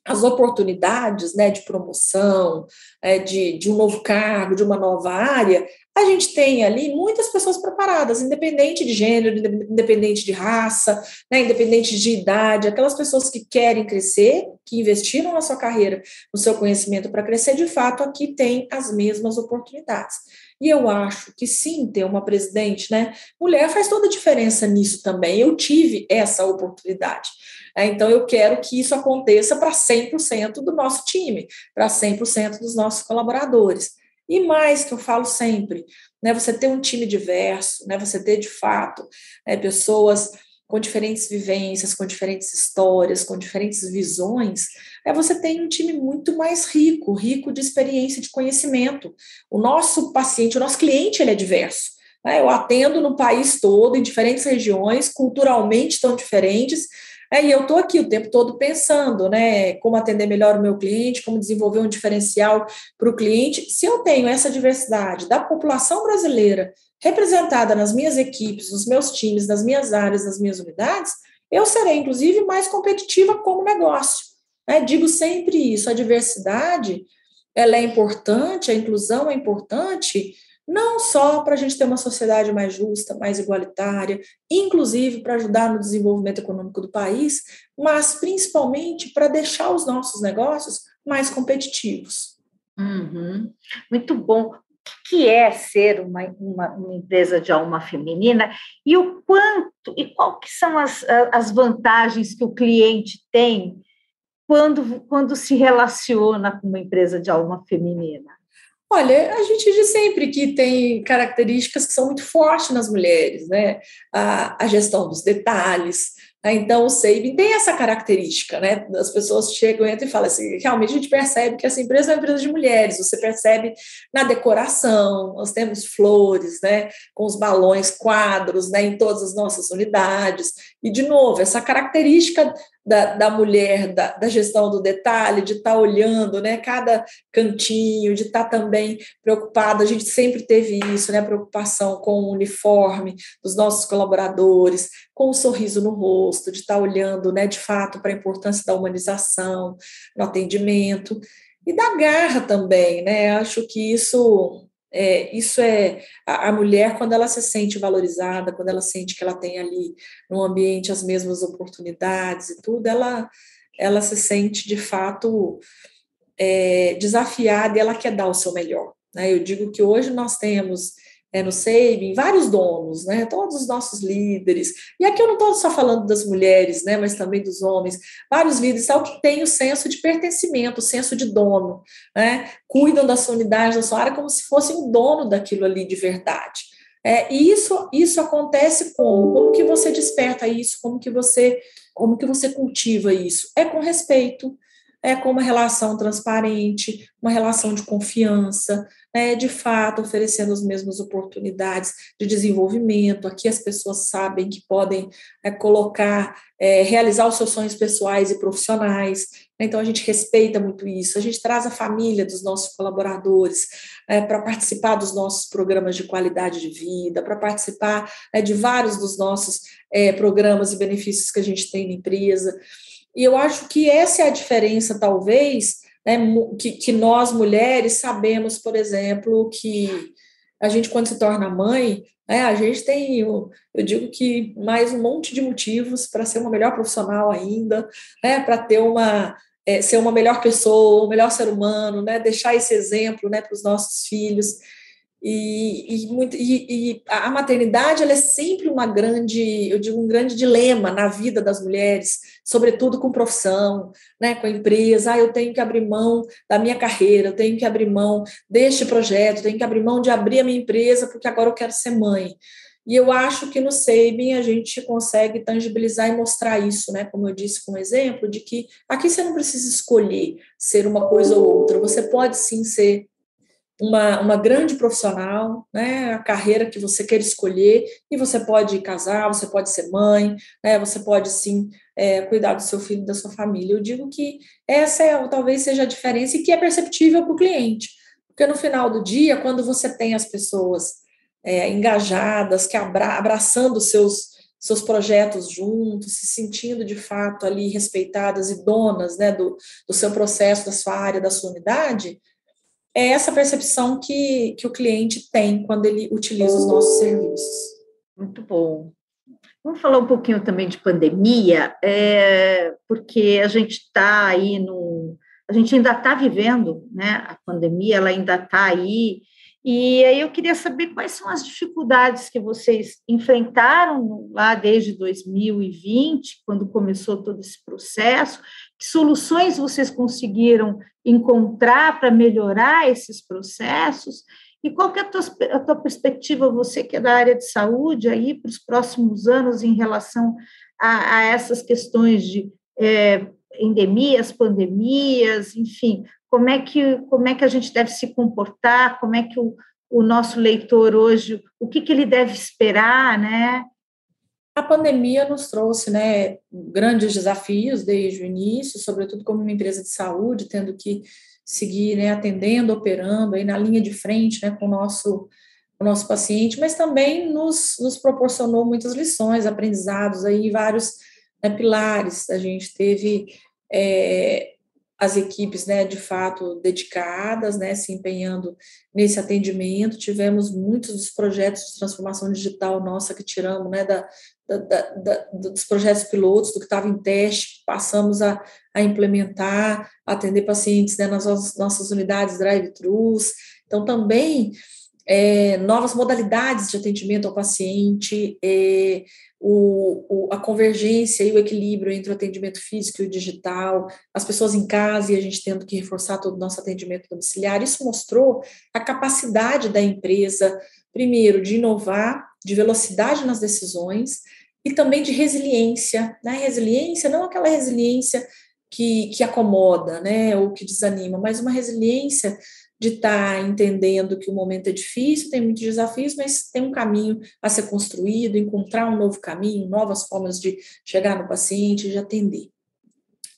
Speaker 2: as oportunidades né, de promoção, é, de, de um novo cargo, de uma nova área, a gente tem ali muitas pessoas preparadas, independente de gênero, independente de raça, né, independente de idade, aquelas pessoas que querem crescer, que investiram na sua carreira, no seu conhecimento para crescer, de fato, aqui tem as mesmas oportunidades. E eu acho que sim, ter uma presidente, né? Mulher faz toda a diferença nisso também. Eu tive essa oportunidade. Né? Então, eu quero que isso aconteça para 100% do nosso time, para 100% dos nossos colaboradores. E mais que eu falo sempre, né, você ter um time diverso, né, você ter de fato né, pessoas com diferentes vivências, com diferentes histórias, com diferentes visões, é você tem um time muito mais rico, rico de experiência, de conhecimento. O nosso paciente, o nosso cliente, ele é diverso. Né? Eu atendo no país todo, em diferentes regiões, culturalmente tão diferentes, é, e eu estou aqui o tempo todo pensando, né, como atender melhor o meu cliente, como desenvolver um diferencial para o cliente. Se eu tenho essa diversidade da população brasileira representada nas minhas equipes, nos meus times, nas minhas áreas, nas minhas unidades, eu serei, inclusive, mais competitiva como negócio. Né? Digo sempre isso: a diversidade ela é importante, a inclusão é importante, não só para a gente ter uma sociedade mais justa, mais igualitária, inclusive para ajudar no desenvolvimento econômico do país, mas principalmente para deixar os nossos negócios mais competitivos.
Speaker 3: Uhum. Muito bom. O que é ser uma, uma, uma, empresa de alma feminina e o quanto e qual que são as, as vantagens que o cliente tem quando, quando se relaciona com uma empresa de alma feminina?
Speaker 2: Olha, a gente diz sempre que tem características que são muito fortes nas mulheres, né? A, a gestão dos detalhes, né? Então, o Sabin tem essa característica, né? As pessoas chegam, entram e falam assim: realmente a gente percebe que essa empresa é uma empresa de mulheres. Você percebe na decoração, nós temos flores, né? Com os balões, quadros, né? Em todas as nossas unidades. E, de novo, essa característica da, da mulher, da, da, gestão do detalhe, de estar tá olhando né, cada cantinho, de estar tá também preocupada. A gente sempre teve isso, né, preocupação com o uniforme dos nossos colaboradores, com o um sorriso no rosto, de estar tá olhando né, de fato para a importância da humanização no atendimento e da garra também. Né? Acho que isso é, isso é a, a, mulher quando ela se sente valorizada, quando ela sente que ela tem ali no ambiente as mesmas oportunidades e tudo, ela, ela se sente de fato é, desafiada e ela quer dar o seu melhor. Né? Eu digo que hoje nós temos é, no Saving, vários donos, né, todos os nossos líderes, e aqui eu não estou só falando das mulheres, né, mas também dos homens, vários líderes tal, que têm o senso de pertencimento, o senso de dono, né, cuidam da sua unidade, da sua área, como se fossem um dono daquilo ali de verdade. É, e isso, isso acontece como? Como que você desperta isso? Como que você, como que você cultiva isso? É com respeito, é com uma relação transparente, uma relação de confiança, né, de fato oferecendo as mesmas oportunidades de desenvolvimento. Aqui as pessoas sabem que podem é, colocar, é, realizar os seus sonhos pessoais e profissionais. Então a gente respeita muito isso. A gente traz a família dos nossos colaboradores é, para participar dos nossos programas de qualidade de vida, para participar né, de vários dos nossos é, programas e benefícios que a gente tem na empresa. E eu acho que essa é a diferença, talvez, né, que, que nós mulheres sabemos, por exemplo, que a gente, quando se torna mãe, né, a gente tem, eu, eu digo que mais um monte de motivos para ser uma melhor profissional ainda, né, para ter uma é, ser uma melhor pessoa, um melhor ser humano, né, deixar esse exemplo né, para os nossos filhos. E, e, muito, e, e, a maternidade ela é sempre uma grande, eu digo, um grande dilema na vida das mulheres, sobretudo com profissão, né, com a empresa. Ah, eu tenho que abrir mão da minha carreira, eu tenho que abrir mão deste projeto, eu tenho que abrir mão de abrir a minha empresa porque agora eu quero ser mãe. E eu acho que no Sabin a gente consegue tangibilizar e mostrar isso, né? Como eu disse com um exemplo, de que aqui você não precisa escolher ser uma coisa ou outra, você pode sim ser uma, uma grande profissional, né, a carreira que você quer escolher, e você pode casar, você pode ser mãe, né, você pode sim é, cuidar do seu filho, da sua família. Eu digo que essa é, talvez seja a diferença e que é perceptível para o cliente, porque no final do dia, quando você tem as pessoas é, engajadas, que abra, abraçando seus seus projetos juntos, se sentindo de fato ali respeitadas e donas né, do, do seu processo, da sua área, da sua unidade, é essa percepção que, que o cliente tem quando ele utiliza os nossos serviços.
Speaker 3: Muito bom. Vamos falar um pouquinho também de pandemia, é, porque a gente está aí no. A gente ainda está vivendo, né? A pandemia ela ainda está aí, e aí eu queria saber quais são as dificuldades que vocês enfrentaram lá desde 2020, quando começou todo esse processo, que soluções vocês conseguiram encontrar para melhorar esses processos, e qual que é a tua, a tua perspectiva, você que é da área de saúde, aí para os próximos anos em relação a, a essas questões de é, endemias, pandemias, enfim, como é que, como é que a gente deve se comportar, como é que o, o nosso leitor hoje, o que, que ele deve esperar, né?
Speaker 2: A pandemia nos trouxe né, grandes desafios desde o início, sobretudo como uma empresa de saúde, tendo que seguir né, atendendo, operando aí na linha de frente né, com o nosso, o nosso paciente, mas também nos, nos proporcionou muitas lições, aprendizados aí, vários né, pilares. A gente teve é, as equipes, né, de fato, dedicadas, né, se empenhando nesse atendimento. Tivemos muitos dos projetos de transformação digital nossa que tiramos, né, da, da, da, dos projetos pilotos, do que estava em teste, passamos a, a implementar, atender pacientes né, nas nossas unidades drive-thrus. Então, também é, novas modalidades de atendimento ao paciente, é, o, o, a convergência e o equilíbrio entre o atendimento físico e o digital, as pessoas em casa e a gente tendo que reforçar todo o nosso atendimento domiciliar. Isso mostrou a capacidade da empresa, primeiro, de inovar, de velocidade nas decisões e também de resiliência. Né? Resiliência não aquela resiliência que, que acomoda né, ou que desanima, mas uma resiliência de estar tá entendendo que o momento é difícil, tem muitos desafios, mas tem um caminho a ser construído, encontrar um novo caminho, novas formas de chegar no paciente, de atender.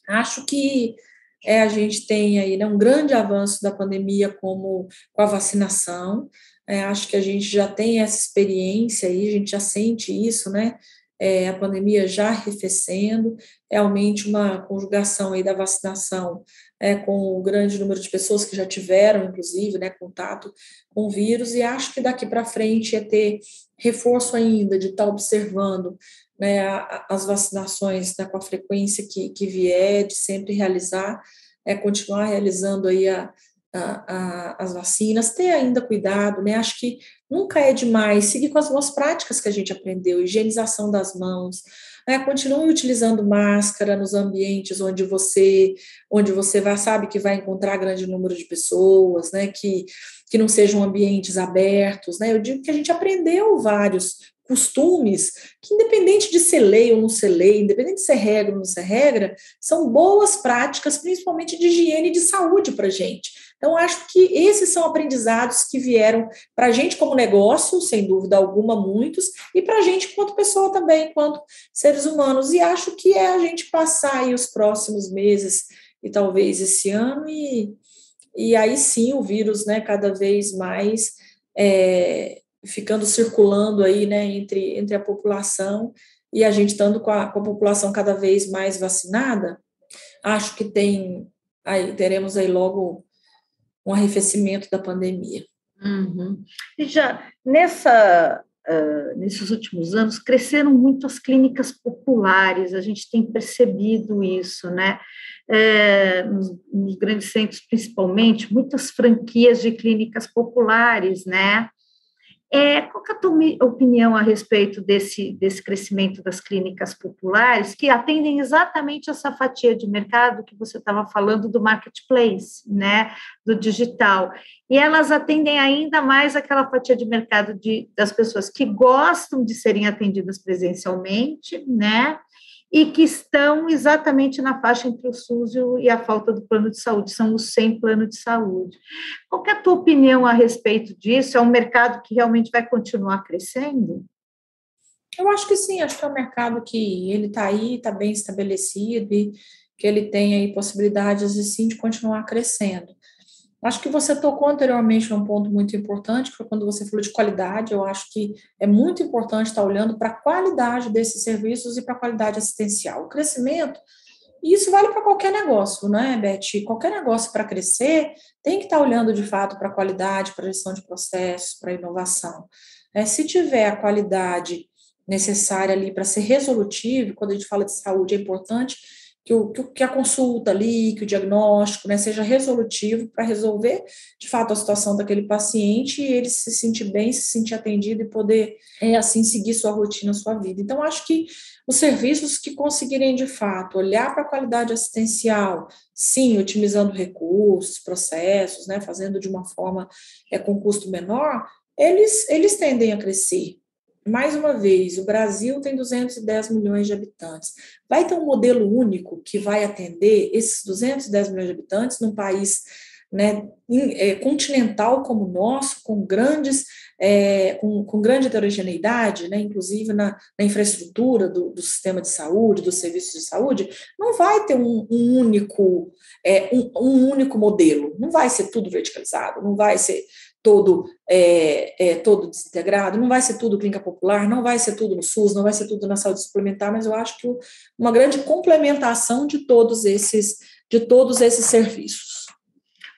Speaker 2: Acho que é, a gente tem aí né, um grande avanço da pandemia como com a vacinação. É, acho que a gente já tem essa experiência aí, a gente já sente isso, né? É, a pandemia já arrefecendo, realmente uma conjugação aí da vacinação é, com o grande número de pessoas que já tiveram, inclusive, né, contato com o vírus, e acho que daqui para frente é ter reforço ainda de estar tá observando né, as vacinações né, com a frequência que, que vier, de sempre realizar, é, continuar realizando aí a, a, a, as vacinas, ter ainda cuidado, né? Acho que nunca é demais seguir com as boas práticas que a gente aprendeu, higienização das mãos, né, utilizando máscara nos ambientes onde você onde você vai, sabe que vai encontrar grande número de pessoas, né, que, que não sejam ambientes abertos, né? Eu digo que a gente aprendeu vários costumes que, independente de ser lei ou não ser lei, independente de ser regra ou não ser regra, são boas práticas, principalmente de higiene e de saúde para a gente. Então, acho que esses são aprendizados que vieram para a gente como negócio, sem dúvida alguma, muitos, e para a gente enquanto pessoa também, enquanto seres humanos. E acho que é a gente passar aí os próximos meses e talvez esse ano, e, e aí sim o vírus, né, cada vez mais é, ficando circulando aí, né, entre, entre a população e a gente estando com a, com a população cada vez mais vacinada, acho que tem aí teremos aí logo um arrefecimento da pandemia.
Speaker 3: Uhum. E já nessa, uh, nesses últimos anos cresceram muito as clínicas populares, a gente tem percebido isso, né? É, nos, nos, grandes centros, principalmente, muitas franquias de clínicas populares, né? É, qual é a tua opinião a respeito desse, desse crescimento das clínicas populares, que atendem exatamente essa fatia de mercado que você estava falando do marketplace, né, do digital, e elas atendem ainda mais aquela fatia de mercado de, das pessoas que gostam de serem atendidas presencialmente, né, e que estão exatamente na faixa entre o SUS e a falta do plano de saúde, são os sem plano de saúde. Qual é a tua opinião a respeito disso? É um mercado que realmente vai continuar crescendo?
Speaker 2: Eu acho que sim, acho que é um mercado que ele está aí, está bem estabelecido e que ele tem aí possibilidades, sim, de continuar crescendo. Acho que você tocou anteriormente num ponto muito importante, que foi quando você falou de qualidade. Eu acho que é muito importante estar olhando para a qualidade desses serviços e para a qualidade assistencial. O crescimento E isso vale para qualquer negócio, né, Beth? Qualquer negócio para crescer tem que estar olhando de fato para a qualidade, para a gestão de processos, para a inovação. É, se tiver a qualidade necessária ali para ser resolutivo, quando a gente fala de saúde, é importante que, o, que a consulta ali, que o diagnóstico né, seja resolutivo para resolver, de fato, a situação daquele paciente e ele se sentir bem, se sentir atendido e poder, é, assim, seguir sua rotina, sua vida. Então, acho que os serviços que conseguirem, de fato, olhar para a qualidade assistencial, sim, otimizando recursos, processos, né, fazendo de uma forma é, com custo menor, eles, eles tendem a crescer mais uma vez, o Brasil tem 210 milhões de habitantes. Vai ter um modelo único que vai atender esses 210 milhões de habitantes num país né, é, continental como o nosso, com grandes, é, com, com, grande heterogeneidade, né, inclusive na, na infraestrutura do, do, sistema de saúde, dos serviços de saúde, não vai ter um, um único é, um, um único modelo, não vai ser tudo verticalizado, não vai ser todo, é, é, todo desintegrado, não vai ser tudo clínica popular, não vai ser tudo no SUS, não vai ser tudo na saúde suplementar, mas eu acho que uma grande complementação de todos esses, de todos esses serviços.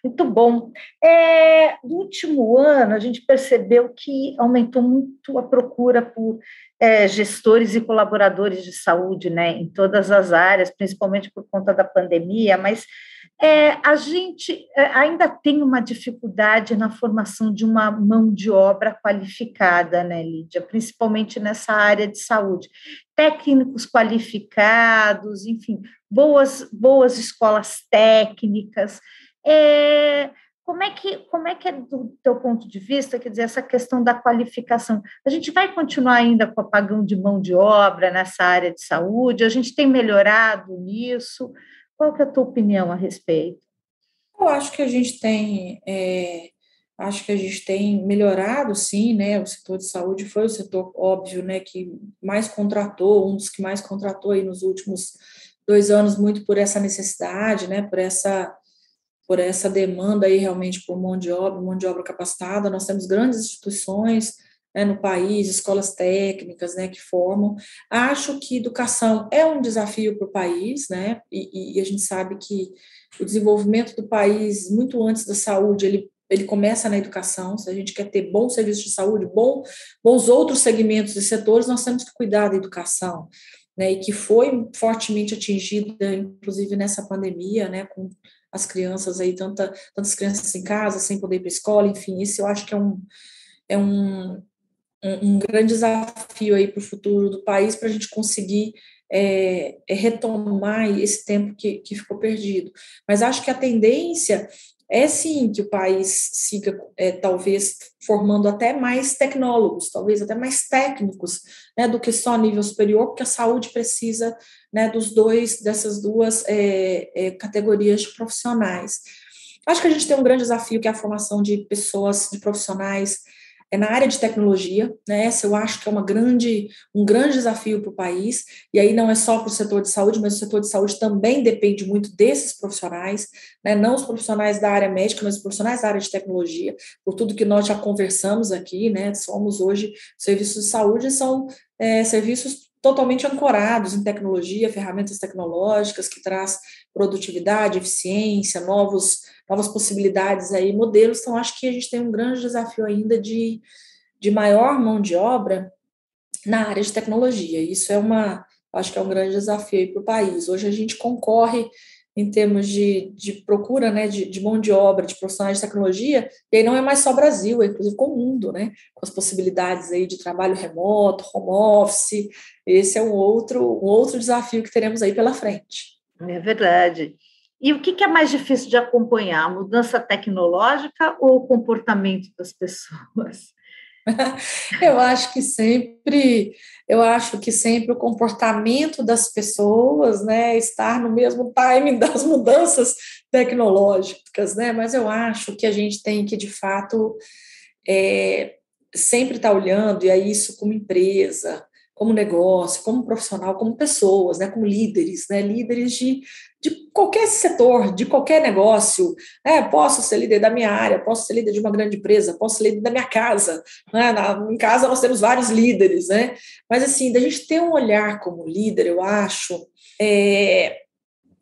Speaker 3: Muito bom. É, no último ano, a gente percebeu que aumentou muito a procura por é, gestores e colaboradores de saúde, né, em todas as áreas, principalmente por conta da pandemia, mas é, a gente é, ainda tem uma dificuldade na formação de uma mão de obra qualificada, né, Lídia? Principalmente nessa área de saúde. Técnicos qualificados, enfim, boas, boas escolas técnicas. É, como é que como é que é do teu ponto de vista, quer dizer, essa questão da qualificação? A gente vai continuar ainda com apagão de mão de obra nessa área de saúde? A gente tem melhorado nisso? Qual que é a tua opinião a respeito?
Speaker 2: Eu acho que a gente tem, é, acho que a gente tem melhorado, sim, né? O setor de saúde foi o setor óbvio, né, que mais contratou, um dos que mais contratou aí nos últimos dois anos, muito por essa necessidade, né? Por essa por essa demanda aí realmente por mão de obra, mão de obra capacitada. Nós temos grandes instituições né, no país, escolas técnicas né, que formam. Acho que educação é um desafio para o país, né, e, e, a gente sabe que o desenvolvimento do país, muito antes da saúde, ele, ele começa na educação. Se a gente quer ter bom serviço de saúde, bom, bons outros segmentos e setores, nós temos que cuidar da educação. Né, e que foi fortemente atingida, inclusive nessa pandemia, né, com as crianças aí, tanta, tantas crianças em casa, sem poder ir para a escola, enfim, isso eu acho que é um, é um, um, um grande desafio aí para o futuro do país para a gente conseguir é, é retomar esse tempo que, que ficou perdido. Mas acho que a tendência é sim que o país siga, é, talvez, formando até mais tecnólogos, talvez até mais técnicos, né, do que só nível superior, porque a saúde precisa né, dos dois, dessas duas é, é, categorias de profissionais. Acho que a gente tem um grande desafio que é a formação de pessoas, de profissionais é na área de tecnologia, né? Essa eu acho que é uma grande, um grande desafio para o país, e aí não é só para o setor de saúde, mas o setor de saúde também depende muito desses profissionais, né? Não os profissionais da área médica, mas os profissionais da área de tecnologia, por tudo que nós já conversamos aqui, né? Somos hoje serviços de saúde, são é, serviços totalmente ancorados em tecnologia, ferramentas tecnológicas que traz produtividade, eficiência, novos, novas possibilidades aí, modelos. Então, acho que a gente tem um grande desafio ainda de, de maior mão de obra na área de tecnologia. Isso é uma, acho que é um grande desafio para o país. Hoje a gente concorre em termos de, de procura né, de, de, mão de obra, de profissionais de tecnologia, e aí não é mais só Brasil, é inclusive com o mundo, né, com as possibilidades aí de trabalho remoto, home office, esse é um outro, um outro desafio que teremos aí pela frente.
Speaker 3: É verdade. E o que é mais difícil de acompanhar, a mudança tecnológica ou o comportamento das pessoas?
Speaker 2: eu acho que sempre, eu acho que sempre o comportamento das pessoas, né, estar no mesmo timing das mudanças tecnológicas, né, mas eu acho que a gente tem que, de fato, é, sempre estar olhando, e aí isso como empresa, como negócio, como profissional, como pessoas, né, como líderes, né, líderes de, de qualquer setor, de qualquer negócio. Né, posso ser líder da minha área, posso ser líder de uma grande empresa, posso ser líder da minha casa. Né, na, em casa nós temos vários líderes, né, mas assim, da gente ter um olhar como líder, eu acho, é,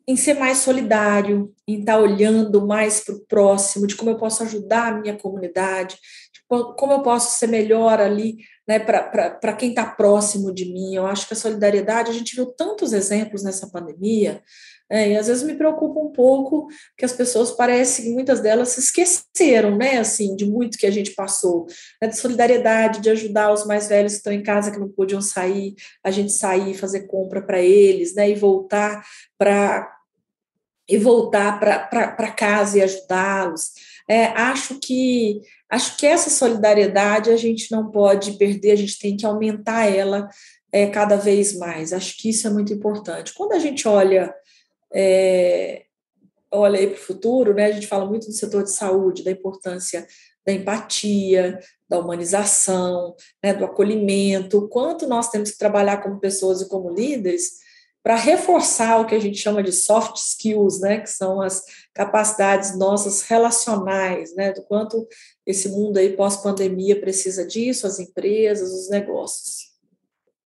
Speaker 2: em ser mais solidário, em estar tá olhando mais para o próximo, de como eu posso ajudar a minha comunidade, como eu posso ser melhor ali né, para quem está próximo de mim. Eu acho que a solidariedade, a gente viu tantos exemplos nessa pandemia, é, e às vezes me preocupa um pouco que as pessoas parecem muitas delas se esqueceram, né, assim, de muito que a gente passou, né, de solidariedade, de ajudar os mais velhos que estão em casa que não podiam sair, a gente sair, fazer compra para eles, né, e voltar para e voltar para casa e ajudá-los. É, acho que acho que essa solidariedade a gente não pode perder, a gente tem que aumentar ela é, cada vez mais. Acho que isso é muito importante. Quando a gente olha é, olha aí para o futuro, né, a gente fala muito do setor de saúde, da importância da empatia, da humanização, né, do acolhimento, o quanto nós temos que trabalhar como pessoas e como líderes para reforçar o que a gente chama de soft skills, né, que são as capacidades nossas relacionais, né, do quanto esse mundo aí pós-pandemia precisa disso, as empresas, os negócios.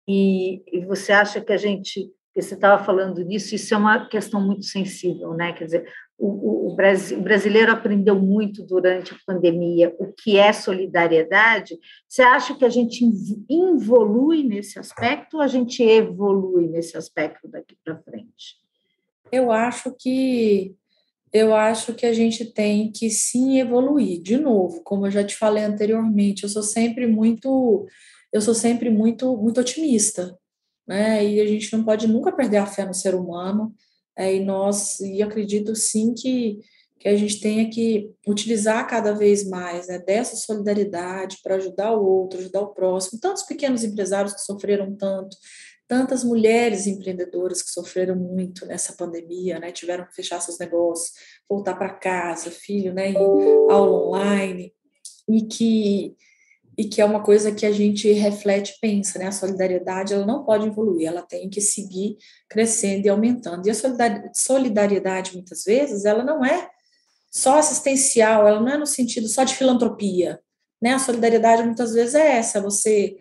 Speaker 3: E, e você acha que a gente você estava falando disso, isso é uma questão muito sensível, né? Quer dizer, o, o, o brasileiro aprendeu muito durante a pandemia o que é solidariedade. Você acha que a gente evolui nesse aspecto ou a gente evolui nesse aspecto daqui para frente?
Speaker 2: Eu acho que eu acho que a gente tem que sim evoluir. De novo, como eu já te falei anteriormente, eu sou sempre muito eu sou sempre muito muito otimista né? E a gente não pode nunca perder a fé no ser humano. É, e nós, e acredito sim que, que a gente tenha que utilizar cada vez mais né, dessa solidariedade para ajudar o outro, ajudar o próximo. Tantos pequenos empresários que sofreram tanto, tantas mulheres empreendedoras que sofreram muito nessa pandemia, né, tiveram que fechar seus negócios, voltar para casa, filho, né, aula online, e que e que é uma coisa que a gente reflete pensa, né? A solidariedade ela não pode evoluir, ela tem que seguir crescendo e aumentando. E a solidariedade, muitas vezes, ela não é só assistencial, ela não é no sentido só de filantropia, né? A solidariedade muitas vezes é essa, você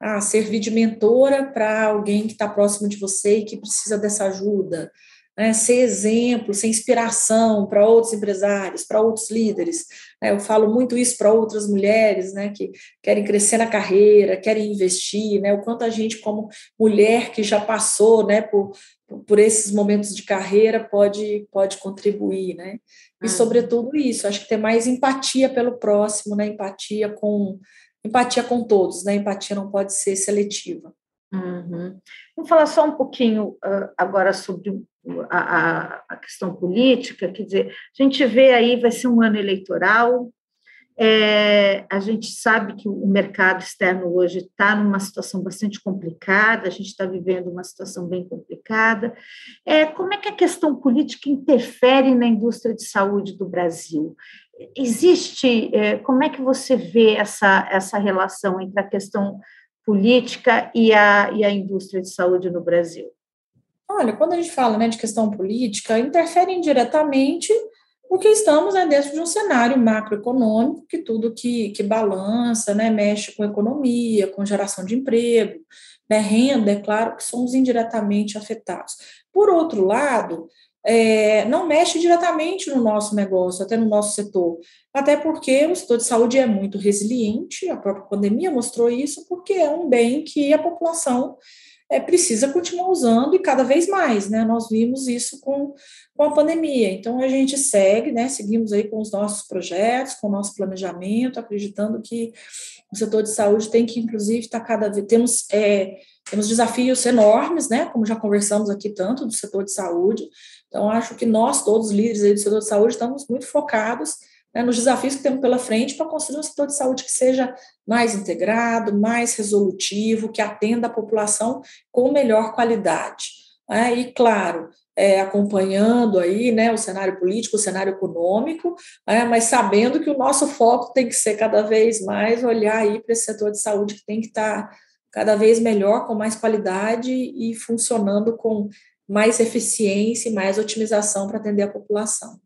Speaker 2: ah, servir de mentora para alguém que está próximo de você e que precisa dessa ajuda, né, ser exemplo, ser inspiração para outros empresários, para outros líderes. Né, eu falo muito isso para outras mulheres né, que querem crescer na carreira, querem investir, né, o quanto a gente, como mulher que já passou né, por, por esses momentos de carreira, pode, pode contribuir. Né? E, ah. sobretudo, isso, acho que ter mais empatia pelo próximo, né, empatia com empatia com todos, né? Empatia não pode ser seletiva.
Speaker 3: Uhum. Vamos falar só um pouquinho uh, agora sobre a, a, questão política, quer dizer, a gente vê aí, vai ser um ano eleitoral, é, a gente sabe que o mercado externo hoje está numa situação bastante complicada, a gente está vivendo uma situação bem complicada. É, como é que a questão política interfere na indústria de saúde do Brasil? Existe, é, como é que você vê essa, essa relação entre a questão política e a, e a indústria de saúde no Brasil?
Speaker 2: Olha, quando a gente fala né, de questão política, interfere indiretamente porque estamos né, dentro de um cenário macroeconômico que tudo que, que balança, né, mexe com economia, com geração de emprego, né, renda, é claro que somos indiretamente afetados. Por outro lado, é, não mexe diretamente no nosso negócio, até no nosso setor, até porque o setor de saúde é muito resiliente, a própria pandemia mostrou isso, porque é um bem que a população é, precisa continuar usando e cada vez mais, né? Nós vimos isso com, com a pandemia. Então a gente segue, né? Seguimos aí com os nossos projetos, com o nosso planejamento, acreditando que o setor de saúde tem que, inclusive, estar tá cada vez. Temos, é, temos desafios enormes, né? Como já conversamos aqui tanto do setor de saúde. Então, acho que nós, todos os líderes do setor de saúde, estamos muito focados né, nos desafios que temos pela frente para construir um setor de saúde que seja mais integrado, mais resolutivo, que atenda a população com melhor qualidade. Né, e, claro, é, acompanhando aí né, o cenário político, o cenário econômico, né, mas sabendo que o nosso foco tem que ser cada vez mais olhar aí para esse setor de saúde que tem que estar tá cada vez melhor, com mais qualidade e funcionando com mais eficiência e mais otimização para atender a população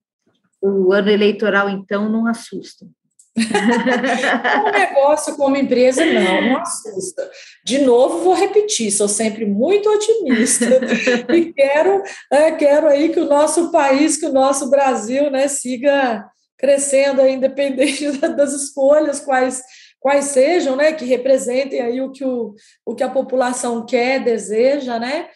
Speaker 3: o ano eleitoral, então, não assusta?
Speaker 2: como negócio, como empresa, não, não assusta. De novo, vou repetir, sou sempre muito otimista e quero, é, quero aí que o nosso país, que o nosso Brasil, né, siga crescendo, independente das escolhas, quais quais sejam, né, que representem aí o que, o, o que a população quer, deseja, né,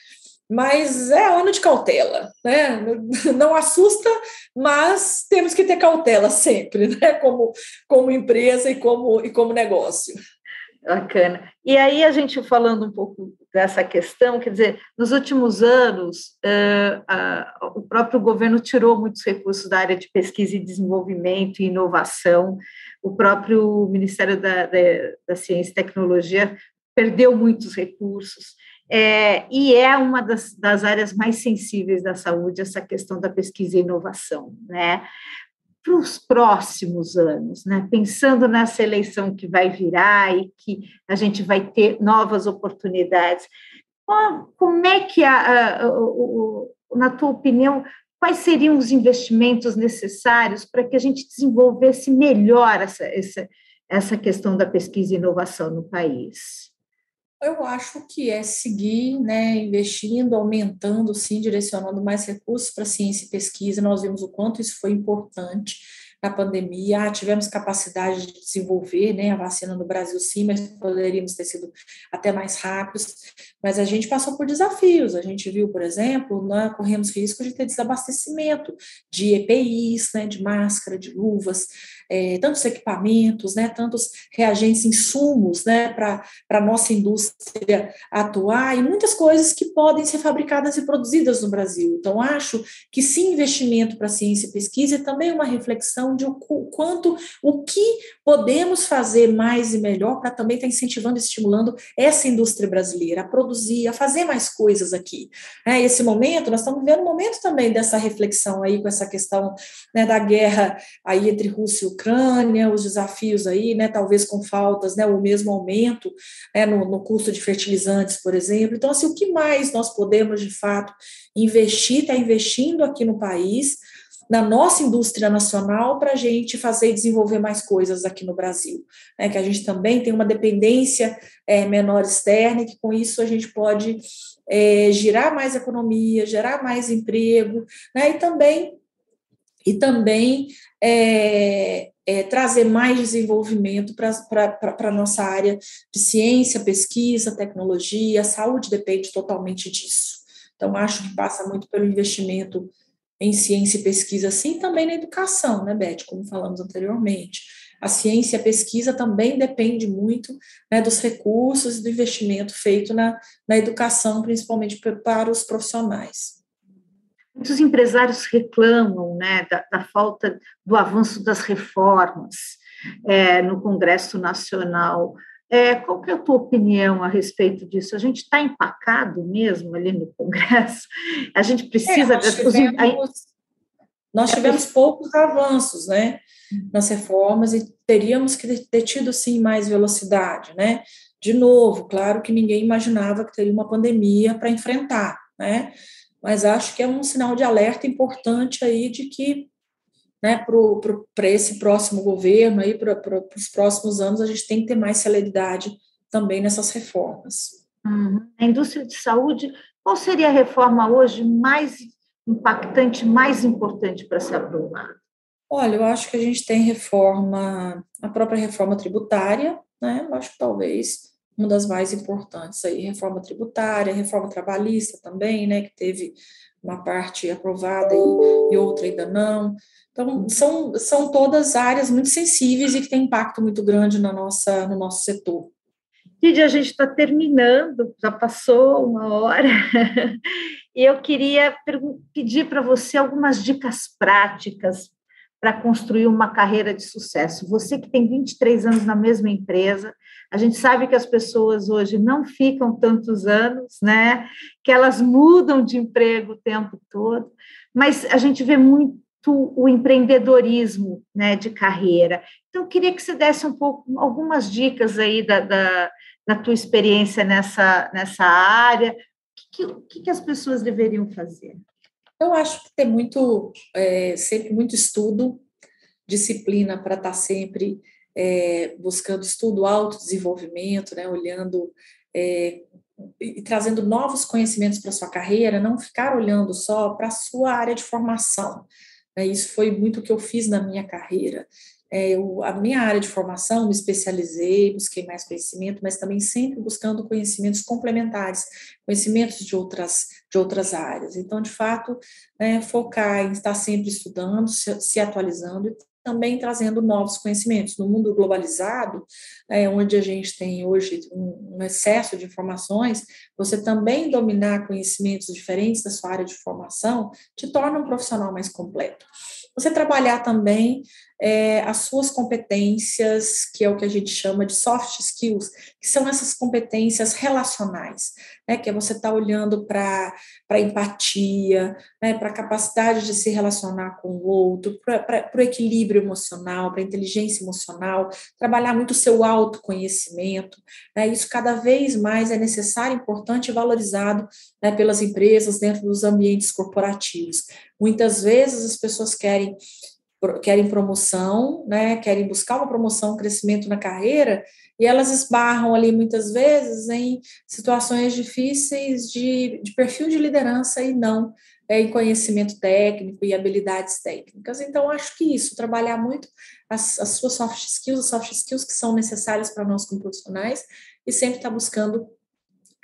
Speaker 2: mas é ano de cautela, né? Não assusta, mas temos que ter cautela sempre, né? Como, como empresa e como, e como negócio.
Speaker 3: Bacana. E aí, a gente falando um pouco dessa questão, quer dizer, nos últimos anos, uh, uh, o próprio governo tirou muitos recursos da área de pesquisa e desenvolvimento e inovação, o próprio Ministério da, da, da Ciência e Tecnologia perdeu muitos recursos. É, e é uma das, das, áreas mais sensíveis da saúde, essa questão da pesquisa e inovação, né? Para os próximos anos, né? Pensando nessa eleição que vai virar e que a gente vai ter novas oportunidades, como é que, a, a, na tua opinião, quais seriam os investimentos necessários para que a gente desenvolvesse melhor essa, essa, essa questão da pesquisa e inovação no país?
Speaker 2: Eu acho que é seguir, né, investindo, aumentando, sim, direcionando mais recursos para ciência e pesquisa. Nós vimos o quanto isso foi importante na pandemia. Ah, tivemos capacidade de desenvolver né, a vacina no Brasil, sim, mas poderíamos ter sido até mais rápidos. Mas a gente passou por desafios. A gente viu, por exemplo, né, corremos risco de ter desabastecimento de EPIs, né, de máscara, de luvas é, tantos equipamentos, né, tantos reagentes, insumos né, para a nossa indústria atuar e muitas coisas que podem ser fabricadas e produzidas no Brasil. Então, acho que sim, investimento para ciência e pesquisa é também uma reflexão de o quanto, o que podemos fazer mais e melhor para também estar tá incentivando e estimulando essa indústria brasileira a produzir, a fazer mais coisas aqui. É, esse momento, nós estamos vivendo um momento também dessa reflexão aí com essa questão né, da guerra aí entre Rússia Ucrânia, os desafios aí, né, talvez com faltas, né, o mesmo aumento né, no, no custo de fertilizantes, por exemplo. Então, assim, o que mais nós podemos, de fato, investir, está investindo aqui no país, na nossa indústria nacional para a gente fazer e desenvolver mais coisas aqui no Brasil. Né, que a gente também tem uma dependência é, menor externa e que com isso a gente pode é, girar mais economia, gerar mais emprego, né, e também e também é, é, trazer mais desenvolvimento para a nossa área de ciência, pesquisa, tecnologia, a saúde depende totalmente disso. Então, acho que passa muito pelo investimento em ciência e pesquisa, sim, também na educação, né, Beth, como falamos anteriormente. A ciência e a pesquisa também depende muito né, dos recursos e do investimento feito na, na educação, principalmente para os profissionais.
Speaker 3: Muitos empresários reclamam né, da, da falta do avanço das reformas é, no Congresso Nacional. É, qual que é a tua opinião a respeito disso? A gente está empacado mesmo ali no Congresso? A gente precisa... É,
Speaker 2: nós tivemos, nós tivemos poucos avanços né, nas reformas e teríamos que ter tido, sim, mais velocidade. Né? De novo, claro que ninguém imaginava que teria uma pandemia para enfrentar, né? Mas acho que é um sinal de alerta importante aí de que né, para esse próximo governo, para os próximos anos, a gente tem que ter mais celeridade também nessas reformas.
Speaker 3: Uhum. A indústria de saúde, qual seria a reforma hoje mais impactante, mais importante para ser aprovada?
Speaker 2: Olha, eu acho que a gente tem reforma, a própria reforma tributária, né? Eu acho que talvez uma das mais importantes aí, reforma tributária, reforma trabalhista também, né, que teve uma parte aprovada e, e outra ainda não. Então, são, são todas áreas muito sensíveis e que têm impacto muito grande na nossa, no nosso setor.
Speaker 3: Didi, a gente está terminando, já passou uma hora, e eu queria pedir para você algumas dicas práticas para construir uma carreira de sucesso. Você que tem 23 anos na mesma empresa, a gente sabe que as pessoas hoje não ficam tantos anos, né? Que elas mudam de emprego o tempo todo, mas a gente vê muito o empreendedorismo, né, de carreira. Então, eu queria que você desse um pouco algumas dicas aí da, da, da tua experiência nessa, nessa área. O que, que as pessoas deveriam fazer?
Speaker 2: Eu acho que tem muito, é, sempre muito estudo, disciplina para estar tá sempre é, buscando estudo, autodesenvolvimento, né, olhando é, e trazendo novos conhecimentos para sua carreira, não ficar olhando só para a sua área de formação. Né, isso foi muito o que eu fiz na minha carreira. É, eu, a minha área de formação, me especializei, busquei mais conhecimento, mas também sempre buscando conhecimentos complementares, conhecimentos de outras, de outras áreas. Então, de fato, né, focar em estar sempre estudando, se, se atualizando e também trazendo novos conhecimentos. No mundo globalizado, é, onde a gente tem hoje um, um, excesso de informações, você também dominar conhecimentos diferentes da sua área de formação te torna um profissional mais completo. Você trabalhar também é, as suas competências, que é o que a gente chama de soft skills, que são essas competências relacionais, né, que é você estar tá olhando para a empatia, né, para a capacidade de se relacionar com o outro, para o equilíbrio emocional, para a inteligência emocional, trabalhar muito o seu autoconhecimento. Né, isso cada vez mais é necessário, importante e valorizado né, pelas empresas dentro dos ambientes corporativos. Muitas vezes as pessoas querem querem promoção, né, querem buscar uma promoção, um crescimento na carreira, e elas esbarram ali muitas vezes em situações difíceis de, de perfil de liderança e não é, em conhecimento técnico e habilidades técnicas. Então, acho que isso, trabalhar muito as, as suas soft skills, as soft skills que são necessárias para nós como profissionais, e sempre estar tá buscando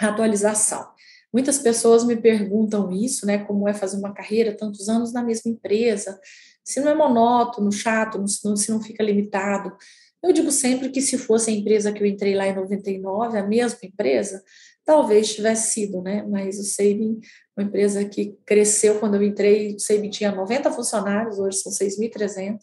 Speaker 2: atualização. Muitas pessoas me perguntam isso, né? Como é fazer uma carreira tantos anos na mesma empresa, se não é monótono, chato, se não fica limitado. Eu digo sempre que se fosse a empresa que eu entrei lá em 99, a mesma empresa, talvez tivesse sido, né? Mas o Sabin, uma empresa que cresceu quando eu entrei, o Sabin tinha 90 funcionários, hoje são 6.300.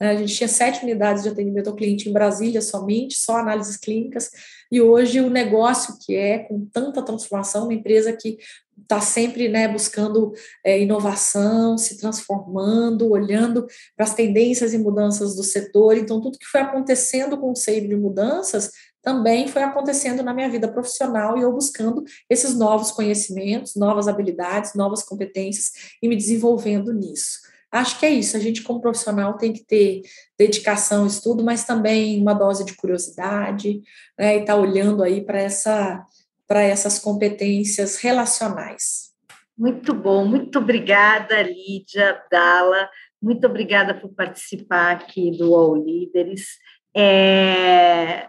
Speaker 2: Né? A gente tinha sete unidades de atendimento ao cliente em Brasília somente, só análises clínicas, e hoje o negócio que é, com tanta transformação, uma empresa que está sempre né, buscando é, inovação, se transformando, olhando para as tendências e mudanças do setor. Então, tudo que foi acontecendo com o Save de mudanças também foi acontecendo na minha vida profissional e eu buscando esses novos conhecimentos, novas habilidades, novas competências e me desenvolvendo nisso. Acho que é isso. A gente, como profissional, tem que ter dedicação, estudo, mas também uma dose de curiosidade, né, e estar tá olhando aí para essa, essas competências relacionais.
Speaker 3: Muito bom, muito obrigada, Lídia Dala. Muito obrigada por participar aqui do All Líderes. É,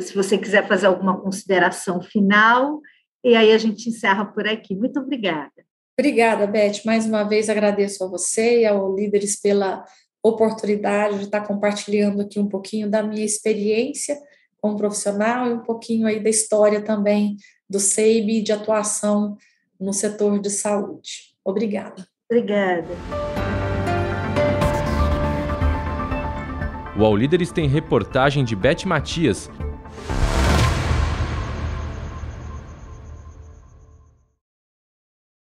Speaker 3: se você quiser fazer alguma consideração final, e aí a gente encerra por aqui. Muito obrigada.
Speaker 2: Obrigada, Beth. Mais uma vez agradeço a você e ao Líderes pela oportunidade de estar compartilhando aqui um pouquinho da minha experiência como profissional e um pouquinho aí da história também do SEIB de atuação no setor de saúde. Obrigada.
Speaker 3: Obrigada.
Speaker 7: O All Líderes tem reportagem de Beth Matias,